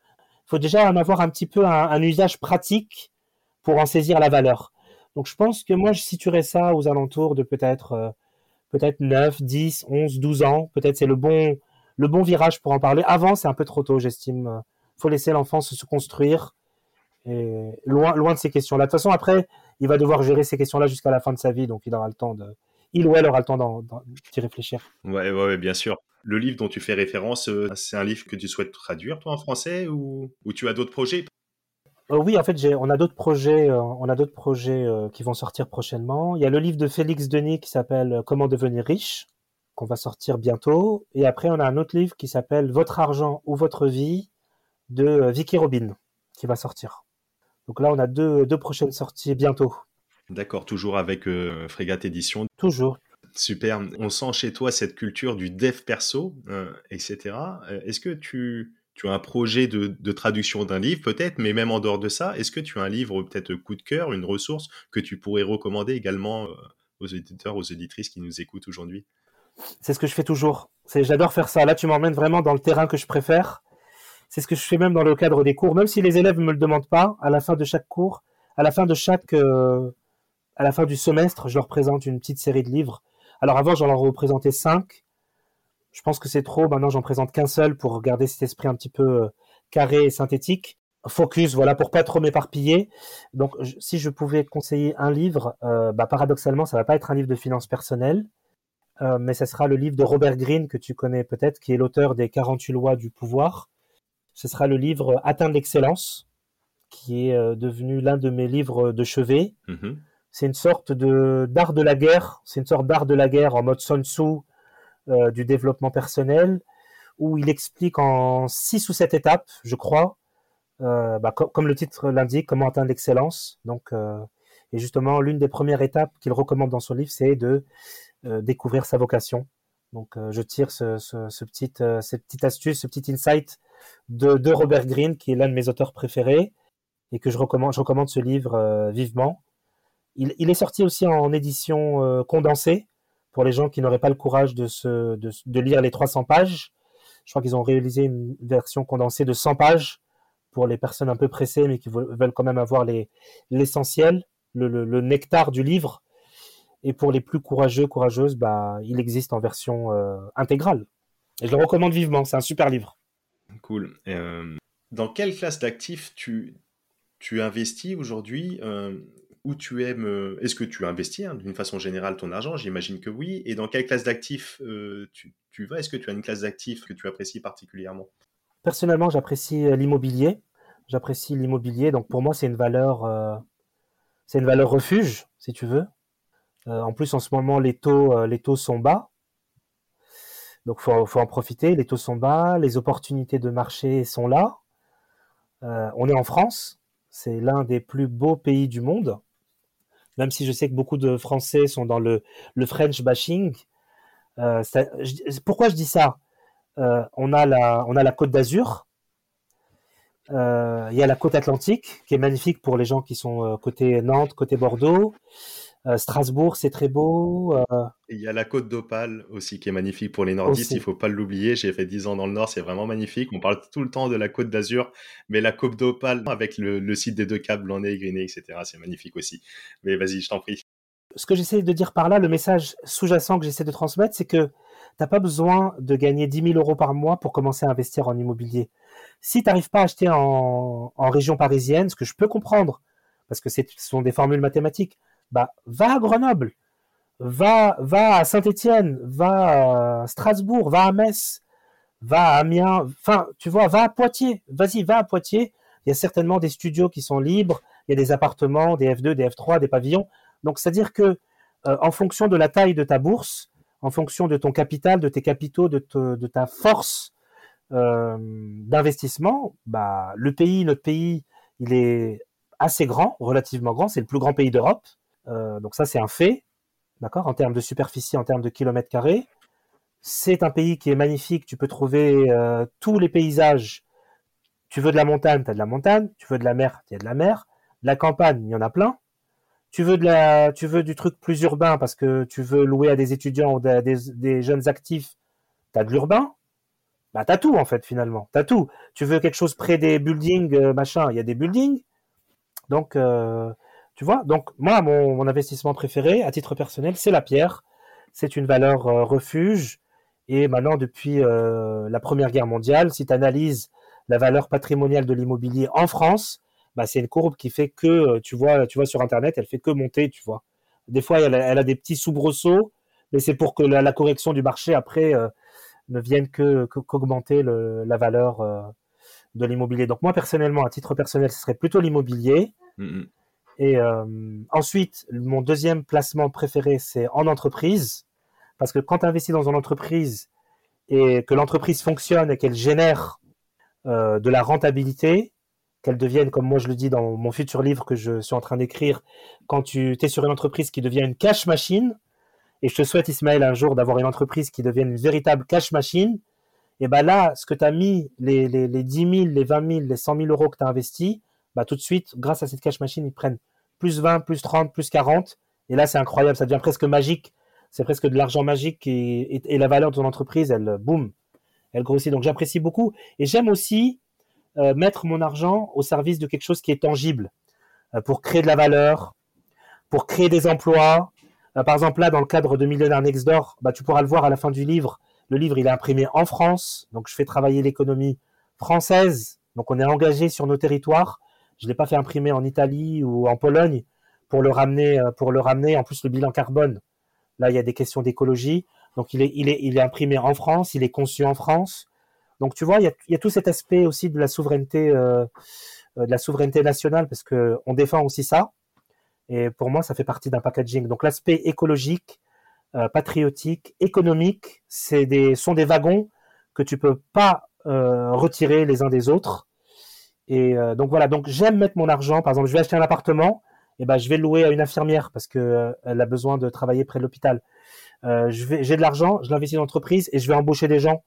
Il faut déjà en avoir un petit peu un, usage pratique pour en saisir la valeur. Donc, je pense que moi, je situerais ça aux alentours de peut-être euh, peut-être 9, 10, 11, 12 ans. Peut-être c'est le bon, le bon virage pour en parler. Avant, c'est un peu trop tôt, j'estime. Il faut laisser l'enfant se construire et loin, loin de ces questions-là. De toute façon, après, il va devoir gérer ces questions-là jusqu'à la fin de sa vie, donc il aura le temps de, il ou elle aura le temps d'y réfléchir. Ouais, ouais, bien sûr. Le livre dont tu fais référence, euh, c'est un livre que tu souhaites traduire, toi, en français, ou, ou tu as d'autres projets? Euh, oui, en fait, on a d'autres projets, euh, on a d'autres projets euh, qui vont sortir prochainement. Il y a le livre de Félix Denis qui s'appelle Comment devenir riche, qu'on va sortir bientôt. Et après, on a un autre livre qui s'appelle Votre argent ou votre vie de Vicky Robin qui va sortir. Donc là, on a deux, deux prochaines sorties bientôt. D'accord, toujours avec Frégate Édition. Toujours. Super. On sent chez toi cette culture du dev perso, etc. Est-ce que tu tu as un projet de, traduction d'un livre peut-être, mais même en dehors de ça, est-ce que tu as un livre peut-être coup de cœur, une ressource que tu pourrais recommander également euh, aux éditeurs, aux éditrices qui nous écoutent aujourd'hui? C'est ce que je fais toujours. J'adore faire ça. Là, tu m'emmènes vraiment dans le terrain que je préfère. C'est ce que je fais même dans le cadre des cours, même si les élèves ne me le demandent pas. À la fin de chaque cours, à la fin de chaque, euh, à la fin du semestre, je leur présente une petite série de livres. Alors avant, j'en leur représentais cinq. Je pense que c'est trop. Maintenant, j'en présente qu'un seul pour garder cet esprit un petit peu euh, carré et synthétique. Focus, voilà, pour pas trop m'éparpiller. Donc, si je pouvais conseiller un livre, euh, bah, paradoxalement, ça va pas être un livre de finances personnelles, euh, mais ce sera le livre de Robert Greene que tu connais peut-être, qui est l'auteur des 48 lois du pouvoir. Ce sera le livre Atteindre l'excellence, qui est devenu l'un de mes livres de chevet. Mm-hmm. C'est une sorte de d'art de la guerre. C'est une sorte d'art de la guerre en mode Sun Tzu, euh, du développement personnel, où il explique en six ou sept étapes, je crois, euh, bah, comme le titre l'indique, comment atteindre l'excellence. Donc, euh, et justement, l'une des premières étapes qu'il recommande dans son livre, c'est de découvrir sa vocation. Donc, je tire ce, ce, cette petite astuce, ce petit insight de, de Robert Greene, qui est l'un de mes auteurs préférés, et que je recommande, je recommande ce livre vivement. Il, il, est sorti aussi en édition condensée, pour les gens qui n'auraient pas le courage de, se, de, lire les 300 pages. Je crois qu'ils ont réalisé une version condensée de 100 pages pour les personnes un peu pressées, mais qui veulent quand même avoir l'essentiel, le, le, nectar du livre. Et pour les plus courageux, courageuses, bah, il existe en version euh, intégrale. Et je le recommande vivement, c'est un super livre. Cool. Euh, dans quelle classe d'actifs tu, tu investis aujourd'hui où tu aimes. Est-ce que tu investis hein, d'une façon générale ton argent? J'imagine que oui. Et dans quelle classe d'actifs tu, tu, vas? Est-ce que tu as une classe d'actifs que tu apprécies particulièrement? Personnellement, j'apprécie l'immobilier. J'apprécie l'immobilier. Donc pour moi, c'est une valeur, c'est une valeur refuge, si tu veux. en plus, en ce moment, les taux, les taux sont bas. Donc faut, faut en profiter. Les taux sont bas, les opportunités de marché sont là. Euh, on est en France, c'est l'un des plus beaux pays du monde. Même si je sais que beaucoup de Français sont dans le, French bashing. Euh, pourquoi je dis ça? Euh, on, a la, on a la côte d'Azur, il y a la côte atlantique qui est magnifique pour les gens qui sont côté Nantes, côté Bordeaux. Euh, Strasbourg, c'est très beau. Euh. Il y a la côte d'Opale aussi qui est magnifique pour les nordistes, il faut pas l'oublier. J'ai fait 10 ans dans le nord, c'est vraiment magnifique. On parle tout le temps de la côte d'Azur, mais la côte d'Opale avec le, site des deux câbles Blanc-Nez, Griné, etc., c'est magnifique aussi. Mais vas-y, je t'en prie. Ce que j'essaie de dire par là, le message sous-jacent que j'essaie de transmettre, c'est que tu n'as pas besoin de gagner 10 000 euros par mois pour commencer à investir en immobilier. Si tu n'arrives pas à acheter en, en région parisienne, ce que je peux comprendre, parce que ce sont des formules mathématiques, bah, va à Grenoble, va, va à Saint-Étienne, va à Strasbourg, va à Metz, va à Amiens, enfin, tu vois, va à Poitiers, vas-y, va à Poitiers. Il y a certainement des studios qui sont libres, il y a des appartements, des F2, des F3, des pavillons. Donc, c'est-à-dire que, euh, en fonction de la taille de ta bourse, en fonction de ton capital, de tes capitaux, de, ta force euh, d'investissement, bah, le pays, notre pays, il est assez grand, relativement grand, c'est le plus grand pays d'Europe. Euh, donc ça, c'est un fait, d'accord, en termes de superficie, en termes de kilomètres carrés. C'est un pays qui est magnifique. Tu peux trouver euh, tous les paysages. Tu veux de la montagne, tu as de la montagne. Tu veux de la mer, tu as de la mer. De la campagne, il y en a plein. Tu veux, de la, tu veux du truc plus urbain parce que tu veux louer à des étudiants ou des, des, jeunes actifs, tu as de l'urbain. Bah, tu as tout en fait finalement. Tu as tout. Tu veux quelque chose près des buildings, euh, machin, il y a des buildings. Donc, tu vois, donc moi, mon, investissement préféré, à titre personnel, c'est la pierre. C'est une valeur euh, refuge. Et maintenant, depuis euh, la Première Guerre mondiale, si tu analyses la valeur patrimoniale de l'immobilier en France, bah, c'est une courbe qui fait que, euh, tu vois, tu vois sur Internet, elle fait que monter, tu vois. Des fois, elle a, des petits soubresauts, mais c'est pour que la, correction du marché, après, ne vienne que qu'augmenter la valeur de l'immobilier. Donc moi, personnellement, à titre personnel, ce serait plutôt l'immobilier. Et euh, ensuite, mon deuxième placement préféré, c'est en entreprise. Parce que quand tu investis dans une entreprise et que l'entreprise fonctionne et qu'elle génère euh, de la rentabilité, qu'elle devienne, comme moi je le dis dans mon futur livre que je suis en train d'écrire, quand tu es sur une entreprise qui devient une cash machine, et je te souhaite, Ismaël, un jour d'avoir une entreprise qui devienne une véritable cash machine, et ben là, ce que tu as mis, les, les, les 10 000, les 20 000, les 100 000 euros que tu as investis, bah, tout de suite, grâce à cette cash machine, ils prennent plus 20, plus 30, plus 40. Et là, c'est incroyable, ça devient presque magique. C'est presque de l'argent magique et, la valeur de ton entreprise, elle, boum, elle grossit. Donc, j'apprécie beaucoup. Et j'aime aussi euh, mettre mon argent au service de quelque chose qui est tangible euh, pour créer de la valeur, pour créer des emplois. Euh, par exemple, là, dans le cadre de Millionnaire Next Door, bah, tu pourras le voir à la fin du livre. Le livre, il est imprimé en France. Donc, je fais travailler l'économie française. Donc, on est engagé sur nos territoires. Je l'ai pas fait imprimer en Italie ou en Pologne pour le ramener, euh, pour le ramener. En plus, le bilan carbone, là, il y a des questions d'écologie. Donc, il est, il est, il est imprimé en France, il est conçu en France. Donc, tu vois, il y a, il y a tout cet aspect aussi de la souveraineté, euh, euh, de la souveraineté nationale, parce que on défend aussi ça. Et pour moi, ça fait partie d'un packaging. Donc, l'aspect écologique, patriotique, économique, c'est des, sont des wagons que tu peux pas retirer les uns des autres. Et euh, donc voilà, donc j'aime mettre mon argent. Par exemple, je vais acheter un appartement, et ben je vais le louer à une infirmière parce que euh, elle a besoin de travailler près de l'hôpital. Euh, j'ai de l'argent, je l'investis dans l'entreprise et je vais embaucher des gens.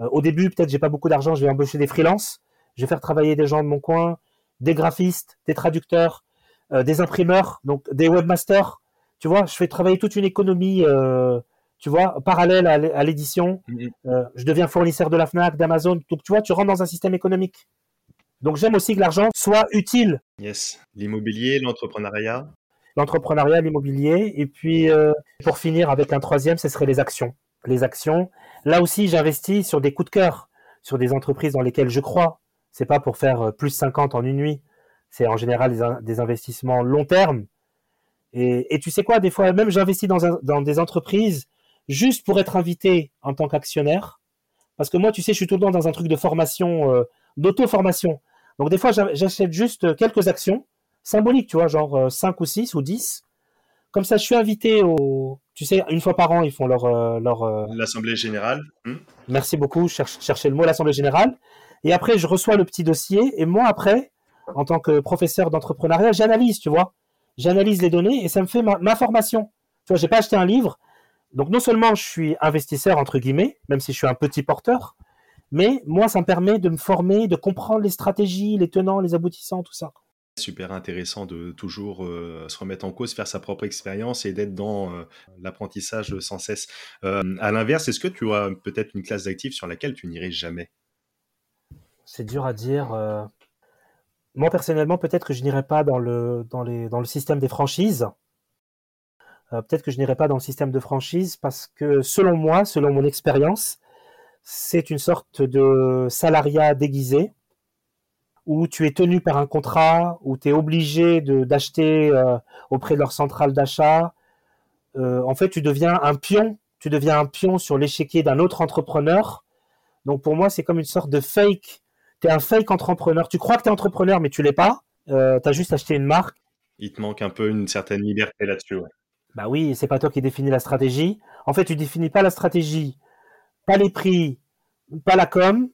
au début, peut-être j'ai pas beaucoup d'argent, je vais embaucher des freelances. Je vais faire travailler des gens de mon coin, des graphistes, des traducteurs, des imprimeurs, donc des webmasters. Tu vois, je fais travailler toute une économie, tu vois, parallèle à l'édition. Je deviens fournisseur de la Fnac, d'Amazon. Donc tu vois, tu rentres dans un système économique. Donc j'aime aussi que l'argent soit utile. Yes, l'immobilier, l'entrepreneuriat. L'entrepreneuriat, l'immobilier. Et puis euh, pour finir avec un troisième, ce serait les actions. Les actions. Là aussi, j'investis sur des coups de cœur, sur des entreprises dans lesquelles je crois. C'est pas pour faire euh, plus 50 en une nuit. C'est en général des, investissements long terme. Et, tu sais quoi, des fois, même j'investis dans, dans des entreprises juste pour être invité en tant qu'actionnaire. Parce que moi, tu sais, je suis tout le temps dans un truc de formation, euh, d'auto-formation. Donc des fois, j'achète juste quelques actions symboliques, tu vois, genre 5 euh, ou 6 ou 10. Comme ça, je suis invité au... Tu sais, une fois par an, ils font leur... Euh, leur L'Assemblée générale. Hmm. Merci beaucoup, cherche, cherchez le mot, l'Assemblée générale. Et après, je reçois le petit dossier. Et moi, après, en tant que professeur d'entrepreneuriat, j'analyse, tu vois. J'analyse les données et ça me fait ma, ma formation. Tu vois, j'ai pas acheté un livre, donc non seulement je suis investisseur entre guillemets, même si je suis un petit porteur, mais moi ça me permet de me former, de comprendre les stratégies, les tenants, les aboutissants, tout ça. Super intéressant de toujours euh, se remettre en cause, faire sa propre expérience et d'être dans euh, l'apprentissage sans cesse. Euh, à l'inverse, est-ce que tu as peut-être une classe d'actifs sur laquelle tu n'irais jamais? C'est dur à dire. Moi personnellement, peut-être que je n'irais pas dans le, dans, les, dans le système des franchises euh, peut-être que je n'irai pas dans le système de franchise parce que selon moi, selon mon expérience, c'est une sorte de salariat déguisé où tu es tenu par un contrat, où tu es obligé d'acheter euh, auprès de leur centrale d'achat. Euh, en fait, tu deviens un pion, tu deviens un pion sur l'échiquier d'un autre entrepreneur. Donc pour moi, c'est comme une sorte de fake. Tu es un fake entrepreneur. Tu crois que tu es entrepreneur, mais tu l'es pas. tu as juste acheté une marque. Il te manque un peu une certaine liberté là-dessus. Ouais. Bah oui, c'est pas toi qui définis la stratégie. En fait, tu définis pas la stratégie, pas les prix, pas la com.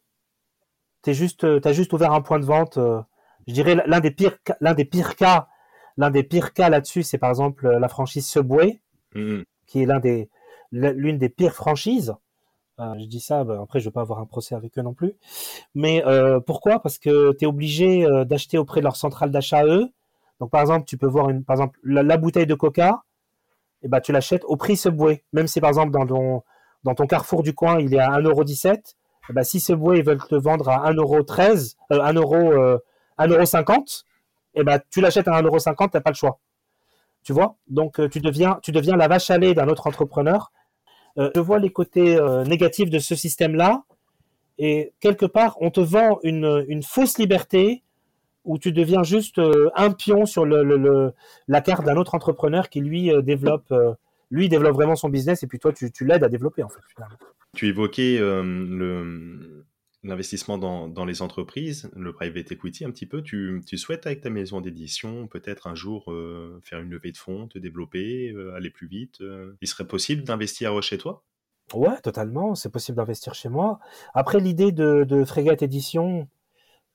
Tu juste, as juste ouvert un point de vente. Euh, je dirais l'un des pires, l'un des pires cas, l'un des pires cas là-dessus, c'est par exemple la franchise Subway, mmh. qui est l'un des, l'une des pires franchises. Euh, je dis ça, bah, après je veux pas avoir un procès avec eux non plus. Mais euh, pourquoi? Parce que tu es obligé d'acheter auprès de leur centrale d'achat eux. Donc par exemple, tu peux voir une, par exemple la bouteille de Coca eh ben, tu l'achètes au prix Subway. Même si par exemple dans ton, dans ton carrefour du coin, il est à 1,17€, eh ben, si Subway veulent te vendre à 1,13€, euh, 1€, euh, 1,50€, eh ben, tu l'achètes à 1,50€, tu n'as pas le choix. Tu vois? Donc euh, tu, deviens, tu deviens la vache à lait d'un autre entrepreneur. Euh, je vois les côtés négatifs de ce système-là. Et quelque part, on te vend une, fausse liberté où tu deviens juste euh, un pion sur le, la carte d'un autre entrepreneur qui lui euh, développe, euh, lui développe vraiment son business et puis toi tu, l'aides à développer en fait. Tu évoquais l'investissement dans, les entreprises, le private equity un petit peu. Tu, souhaites avec ta maison d'édition peut-être un jour faire une levée de fonds, te développer, aller plus vite. il serait possible d'investir chez toi? Ouais, totalement. C'est possible d'investir chez moi. Après, l'idée de, de Frégate Édition,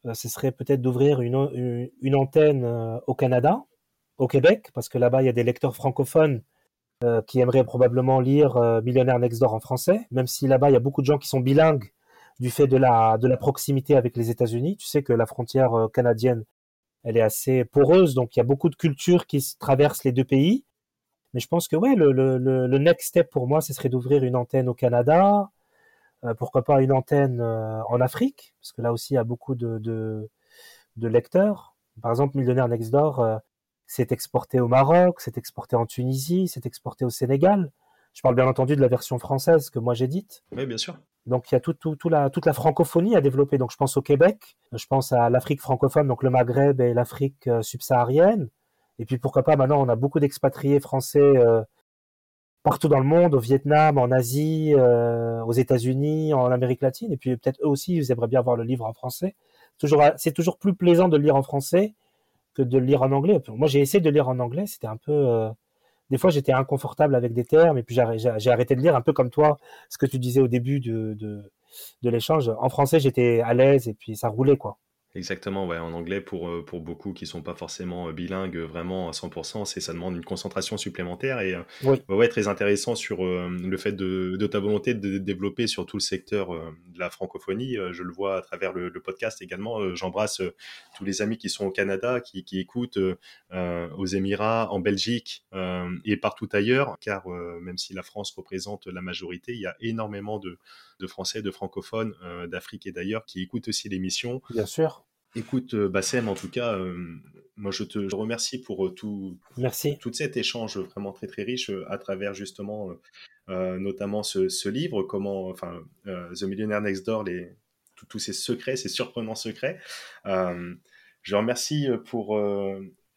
euh, ce serait peut-être d'ouvrir une, une, antenne euh, au Canada, au Québec, parce que là-bas, il y a des lecteurs francophones euh, qui aimeraient probablement lire Millionnaire Next Door en français, même si là-bas, il y a beaucoup de gens qui sont bilingues du fait de la, de la proximité avec les États-Unis. Tu sais que la frontière canadienne, elle est assez poreuse, donc il y a beaucoup de cultures qui traversent les deux pays. Mais je pense que ouais, le, le, le next step pour moi, ce serait d'ouvrir une antenne au Canada, euh, pourquoi pas une antenne euh, en Afrique, parce que là aussi il y a beaucoup de, de, lecteurs. Par exemple, Millionnaire Next Door, euh, c'est exporté au Maroc, c'est exporté en Tunisie, c'est exporté au Sénégal. Je parle bien entendu de la version française que moi j'ai dite. Oui, bien sûr. Donc il y a tout, tout, la, toute la francophonie à développer. Donc je pense au Québec, je pense à l'Afrique francophone, donc le Maghreb et l'Afrique subsaharienne. Et puis pourquoi pas maintenant, on a beaucoup d'expatriés français partout dans le monde, au Vietnam, en Asie, euh, aux États-Unis, en Amérique latine. Et puis peut-être eux aussi, ils aimeraient bien voir le livre en français. Toujours, c'est toujours plus plaisant de le lire en français de lire en anglais. Moi, j'ai essayé de lire en anglais. C'était un peu. Euh, des fois, j'étais inconfortable avec des termes. Et puis j'ai arrêté de lire, un peu comme toi, ce que tu disais au début de, de l'échange. En français, j'étais à l'aise et puis ça roulait, quoi. Exactement, ouais, en anglais pour, euh, pour beaucoup qui sont pas forcément euh, bilingues vraiment à 100%, c'est ça demande une concentration supplémentaire et euh, ouais, très intéressant sur le fait de, de ta volonté de développer sur tout le secteur de la francophonie. je le vois à travers le, podcast également. J'embrasse tous les amis qui sont au Canada, qui, qui écoutent aux Émirats, en Belgique et partout ailleurs, car même si la France représente la majorité, il y a énormément de, de Français, de francophones d'Afrique et d'ailleurs qui écoutent aussi l'émission. Bien sûr. Écoute, euh, Bassem, en tout cas, euh, moi je te remercie pour euh, tout, Merci. tout cet échange vraiment très très riche à travers justement notamment ce, livre, comment, enfin, The Millionaire Next Door, les, tous ces secrets, ces surprenants secrets. Je remercie pour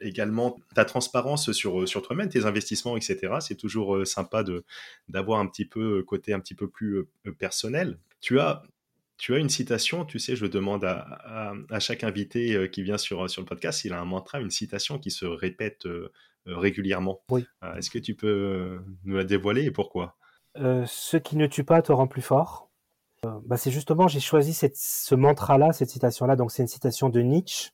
également ta transparence sur, sur toi-même, tes investissements, etc. C'est toujours sympa de, d'avoir un petit peu côté un petit peu plus personnel. Tu as, tu as une citation, tu sais, je demande à, à, chaque invité qui vient sur, sur le podcast s'il a un mantra, une citation qui se répète régulièrement. Oui. Est-ce que tu peux nous la dévoiler et pourquoi? Ce qui ne tue pas te rend plus fort. bah c'est justement, j'ai choisi cette, ce mantra-là, cette citation-là. Donc, c'est une citation de Nietzsche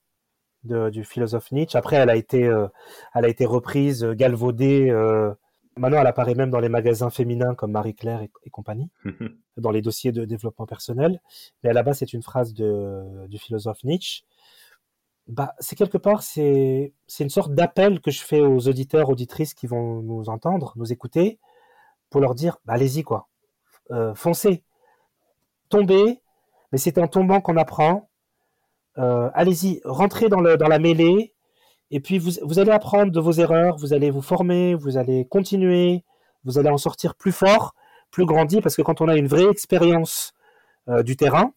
du philosophe Nietzsche. Après, elle a été, euh, elle a été reprise, euh, galvaudée. Euh, maintenant, elle apparaît même dans les magasins féminins comme Marie Claire et, compagnie, dans les dossiers de développement personnel. Mais à la base, c'est une phrase de, du philosophe Nietzsche. Bah, c'est quelque part, c'est, une sorte d'appel que je fais aux auditeurs, auditrices qui vont nous entendre, nous écouter, pour leur dire, bah, allez-y quoi, foncez, tombez, mais c'est en tombant qu'on apprend, euh, allez-y, rentrez dans, la mêlée, et puis vous, allez apprendre de vos erreurs, vous allez vous former, vous allez continuer, vous allez en sortir plus fort, plus grandi, parce que quand on a une vraie expérience euh, du terrain,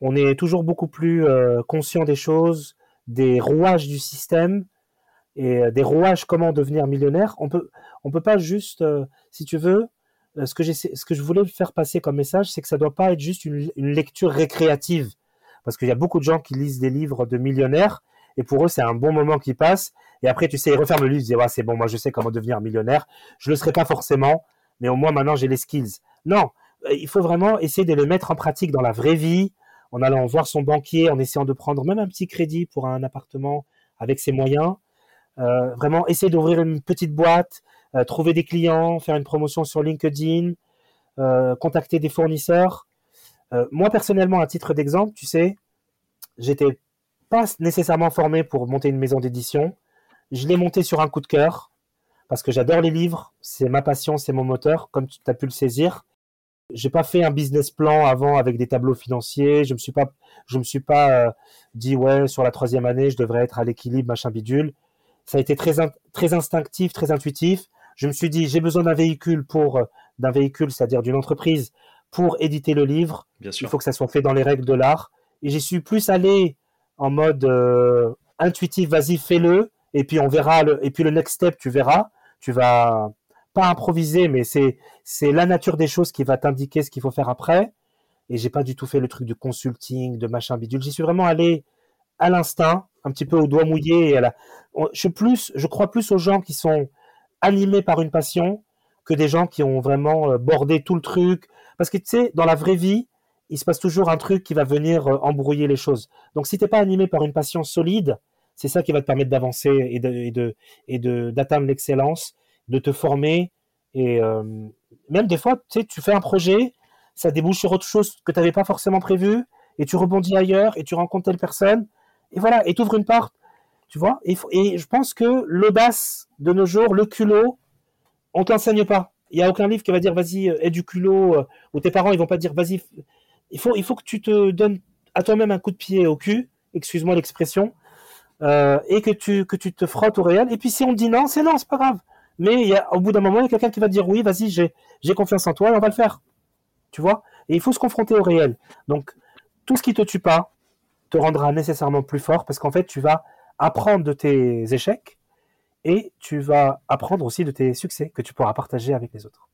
on est toujours beaucoup plus euh, conscient des choses, des rouages du système et des rouages comment devenir millionnaire. On peut, on peut pas juste, si tu veux, ce que, ce que je voulais faire passer comme message, c'est que ça doit pas être juste une lecture récréative parce qu'il y a beaucoup de gens qui lisent des livres de millionnaires et pour eux c'est un bon moment qui passe. Et après tu sais ils referment le livre ils disent c'est bon moi je sais comment devenir millionnaire. Je le serai pas forcément mais au moins maintenant j'ai les skills. Non euh, il faut vraiment essayer de les mettre en pratique dans la vraie vie en allant voir son banquier en essayant de prendre même un petit crédit pour un appartement avec ses moyens. Euh, vraiment essayer d'ouvrir une petite boîte euh, trouver des clients faire une promotion sur LinkedIn contacter des fournisseurs. Moi, personnellement, à titre d'exemple, tu sais, j'étais pas nécessairement formé pour monter une maison d'édition. Je l'ai monté sur un coup de cœur parce que j'adore les livres, c'est ma passion, c'est mon moteur, comme tu as pu le saisir. J'ai pas fait un business plan avant avec des tableaux financiers. Je me suis pas, je me suis pas euh, dit ouais sur la troisième année je devrais être à l'équilibre machin bidule. Ça a été très très instinctif, très intuitif. Je me suis dit j'ai besoin d'un véhicule pour euh, d'un véhicule, c'est-à-dire d'une entreprise pour éditer le livre. Bien sûr. Il faut que ça soit fait dans les règles de l'art. Et j'y suis plus allé en mode euh, intuitif, vas-y, fais-le. Et puis on verra. Le, et puis le next step, tu verras. Tu vas pas improviser, mais c'est c'est la nature des choses qui va t'indiquer ce qu'il faut faire après. Et j'ai pas du tout fait le truc de consulting, de machin bidule. J'y suis vraiment allé à l'instinct, un petit peu au doigt mouillé. Et Je suis plus, je crois plus aux gens qui sont animés par une passion que des gens qui ont vraiment euh, bordé tout le truc, parce que tu sais, dans la vraie vie, il se passe toujours un truc qui va venir euh, embrouiller les choses. Donc si tu n'es pas animé par une passion solide, c'est ça qui va te permettre d'avancer et de d'atteindre l'excellence, de te former et euh, même des fois, tu sais, tu fais un projet, ça débouche sur autre chose que tu n'avais pas forcément prévu et tu rebondis ailleurs et tu rencontres telle personne et voilà et ouvres une porte, tu vois. Et, je pense que l'audace de nos jours, le culot, on t'enseigne pas. Il n'y a aucun livre qui va dire vas-y, aie du culot, euh, ou tes parents ils vont pas dire vas-y. Il faut, que tu te donnes à toi-même un coup de pied au cul, excuse-moi l'expression, euh, et que tu, te frottes au réel. Et puis si on dit non, c'est non, c'est pas grave. Mais au bout d'un moment, il y a quelqu'un qui va dire oui, vas-y, j'ai, confiance en toi on va le faire. Tu vois? Et il faut se confronter au réel. Donc, tout ce qui te tue pas te rendra nécessairement plus fort parce qu'en fait, tu vas apprendre de tes échecs et tu vas apprendre aussi de tes succès que tu pourras partager avec les autres.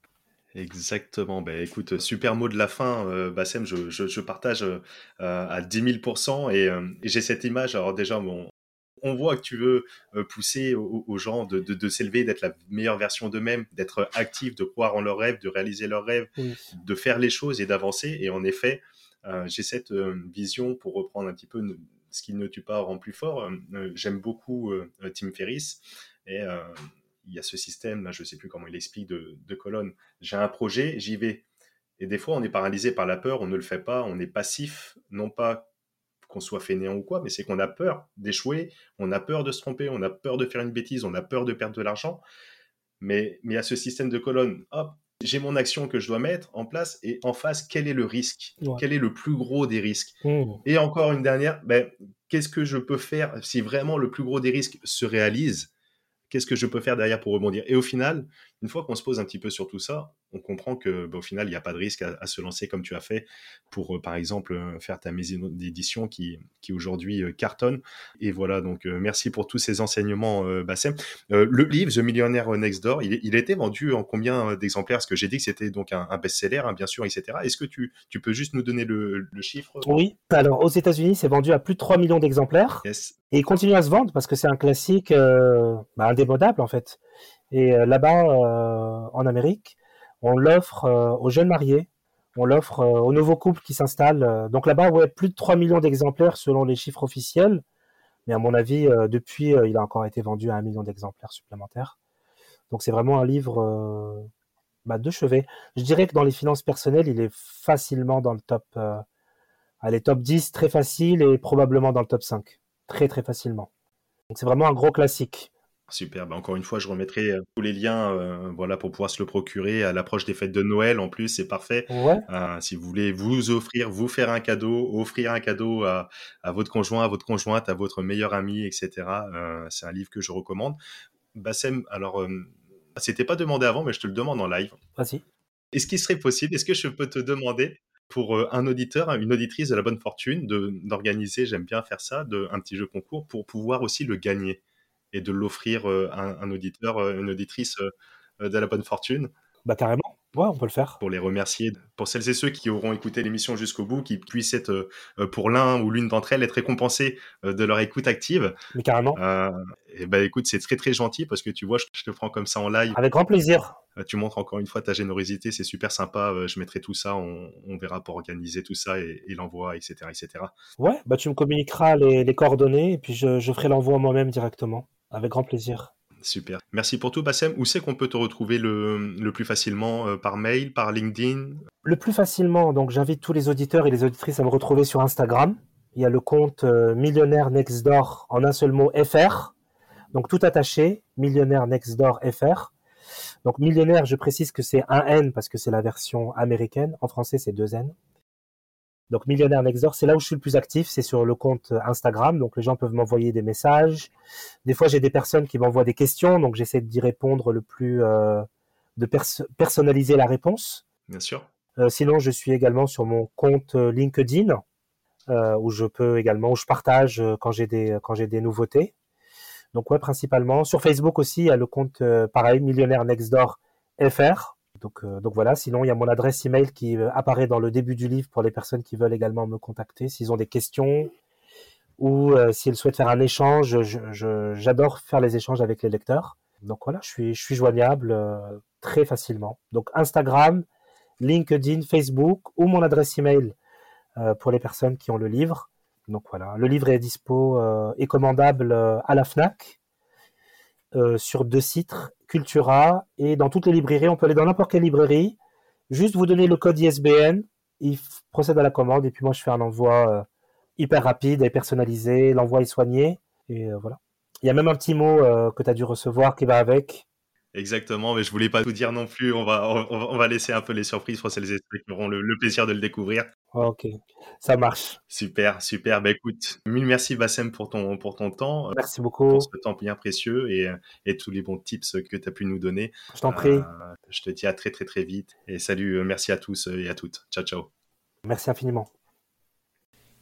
Exactement. Ben, écoute, super mot de la fin, euh, Bassem. Je, je, partage euh, à 10 000 et, euh, et j'ai cette image. Alors déjà, bon, on voit que tu veux euh, pousser aux, gens de, de, de s'élever, d'être la meilleure version d'eux-mêmes, d'être actifs, de croire en leurs rêves, de réaliser leurs rêves, de faire les choses et d'avancer. Et en effet, j'ai cette vision pour reprendre un petit peu ce qui ne tue pas rend plus fort. J'aime beaucoup Tim Ferriss et il y a ce système, là, je ne sais plus comment il explique, de, de colonne. J'ai un projet, j'y vais. Et des fois, on est paralysé par la peur, on ne le fait pas, on est passif, non pas qu'on soit fainéant ou quoi, mais c'est qu'on a peur d'échouer, on a peur de se tromper, on a peur de faire une bêtise, on a peur de perdre de l'argent. Mais, mais il y a ce système de colonne, hop, j'ai mon action que je dois mettre en place et en face, quel est le risque? Quel est le plus gros des risques? Mmh. Et encore une dernière, ben, qu'est-ce que je peux faire si vraiment le plus gros des risques se réalise qu'est-ce que je peux faire derrière pour rebondir? Et au final, une fois qu'on se pose un petit peu sur tout ça, on comprend que bah, au final, il n'y a pas de risque à, se lancer comme tu as fait pour, euh, par exemple, euh, faire ta maison d'édition qui, qui aujourd'hui euh, cartonne. Et voilà, donc merci pour tous ces enseignements, Bassem. le livre, The Millionaire Next Door, il, été vendu en combien d'exemplaires? Parce que j'ai dit que c'était donc un, best-seller, hein, bien sûr, etc. Est-ce que tu, tu, peux juste nous donner le, chiffre? Oui, alors aux États-Unis, c'est vendu à plus de 3 millions d'exemplaires. Et il continue à se vendre parce que c'est un classique bah, indémodable, en fait. Et là-bas, en Amérique, on l'offre euh, aux jeunes mariés, on l'offre euh, aux nouveaux couples qui s'installent. Euh, donc là-bas, ouais, plus de 3 millions d'exemplaires selon les chiffres officiels. Mais à mon avis, depuis, il a encore été vendu à un million d'exemplaires supplémentaires. Donc c'est vraiment un livre bah, de chevet. Je dirais que dans les finances personnelles, il est facilement dans le top, allez, top 10, très facile, et probablement dans le top 5. Très très facilement. Donc c'est vraiment un gros classique. Super. Bah, encore une fois, je remettrai euh, tous les liens euh, voilà, pour pouvoir se le procurer à l'approche des fêtes de Noël. En plus, c'est parfait. Euh, si vous voulez vous offrir, vous faire un cadeau, offrir un cadeau à, votre conjoint, à votre conjointe, à votre meilleur ami, etc. c'est un livre que je recommande. Bassem, alors, c'était pas demandé avant, mais je te le demande en live. Vas-y. Est-ce qu'il serait possible, est-ce que je peux te demander pour un auditeur, une auditrice de la bonne fortune, d'organiser, j'aime bien faire ça, de, un petit jeu concours pour pouvoir aussi le gagner? Et de l'offrir euh, à un, auditeur, euh, une auditrice euh, de la bonne fortune. Bah carrément, ouais, on peut le faire. Pour les remercier, pour celles et ceux qui auront écouté l'émission jusqu'au bout, qui puissent être, pour l'un ou l'une d'entre elles, être récompensés de leur écoute active. Mais carrément. et bah écoute, c'est très très gentil parce que tu vois, je, te prends comme ça en live. Avec grand plaisir. tu montres encore une fois ta générosité, c'est super sympa. je mettrai tout ça, on, verra pour organiser tout ça et, l'envoi, etc., etc. Ouais, bah tu me communiqueras les, coordonnées et puis je, je ferai l'envoi moi-même directement. Avec grand plaisir. Super. Merci pour tout, Bassem. Où c'est qu'on peut te retrouver le, plus facilement euh, Par mail, par LinkedIn? Le plus facilement, donc j'invite tous les auditeurs et les auditrices à me retrouver sur Instagram. Il y a le compte euh, Millionnaire Next Door en un seul mot FR. Donc tout attaché, Millionnaire Next Door FR. Donc millionnaire, je précise que c'est un N parce que c'est la version américaine. En français, c'est deux N. Donc Millionnaire Nextdoor, c'est là où je suis le plus actif, c'est sur le compte Instagram. Donc les gens peuvent m'envoyer des messages. Des fois, j'ai des personnes qui m'envoient des questions, donc j'essaie d'y répondre le plus, euh, de personnaliser la réponse. Bien sûr. Euh, sinon, je suis également sur mon compte LinkedIn, euh, où je peux également, où je partage quand j'ai des quand j'ai des nouveautés. Donc ouais, principalement sur Facebook aussi, il y a le compte pareil Millionnaire Nextdoor FR. Donc, euh, donc voilà, sinon il y a mon adresse email qui euh, apparaît dans le début du livre pour les personnes qui veulent également me contacter s'ils ont des questions ou euh, s'ils souhaitent faire un échange. J'adore faire les échanges avec les lecteurs. Donc voilà, je suis, je suis joignable très facilement. Donc Instagram, LinkedIn, Facebook ou mon adresse email pour les personnes qui ont le livre. Donc voilà, le livre est dispo et commandable à la FNAC euh, sur deux sites, Cultura et dans toutes les librairies. On peut aller dans n'importe quelle librairie, juste vous donner le code ISBN, il procède à la commande et puis moi je fais un envoi euh, hyper rapide et personnalisé, l'envoi est soigné et euh, voilà. Il y a même un petit mot que tu dû recevoir qui va avec. Exactement, mais je voulais pas tout dire non plus. On va, on, va laisser un peu les surprises pour celles et ceux qui auront le, plaisir de le découvrir. Ok, ça marche. Super, super. Bah écoute, mille merci Bassem pour ton, pour ton temps. Merci beaucoup. Pour ce temps bien précieux et, et tous les bons tips que tu as pu nous donner. Je t'en prie. Euh, je te dis à très très très vite. Et salut, euh, merci à tous et à toutes. Ciao, ciao. Merci infiniment.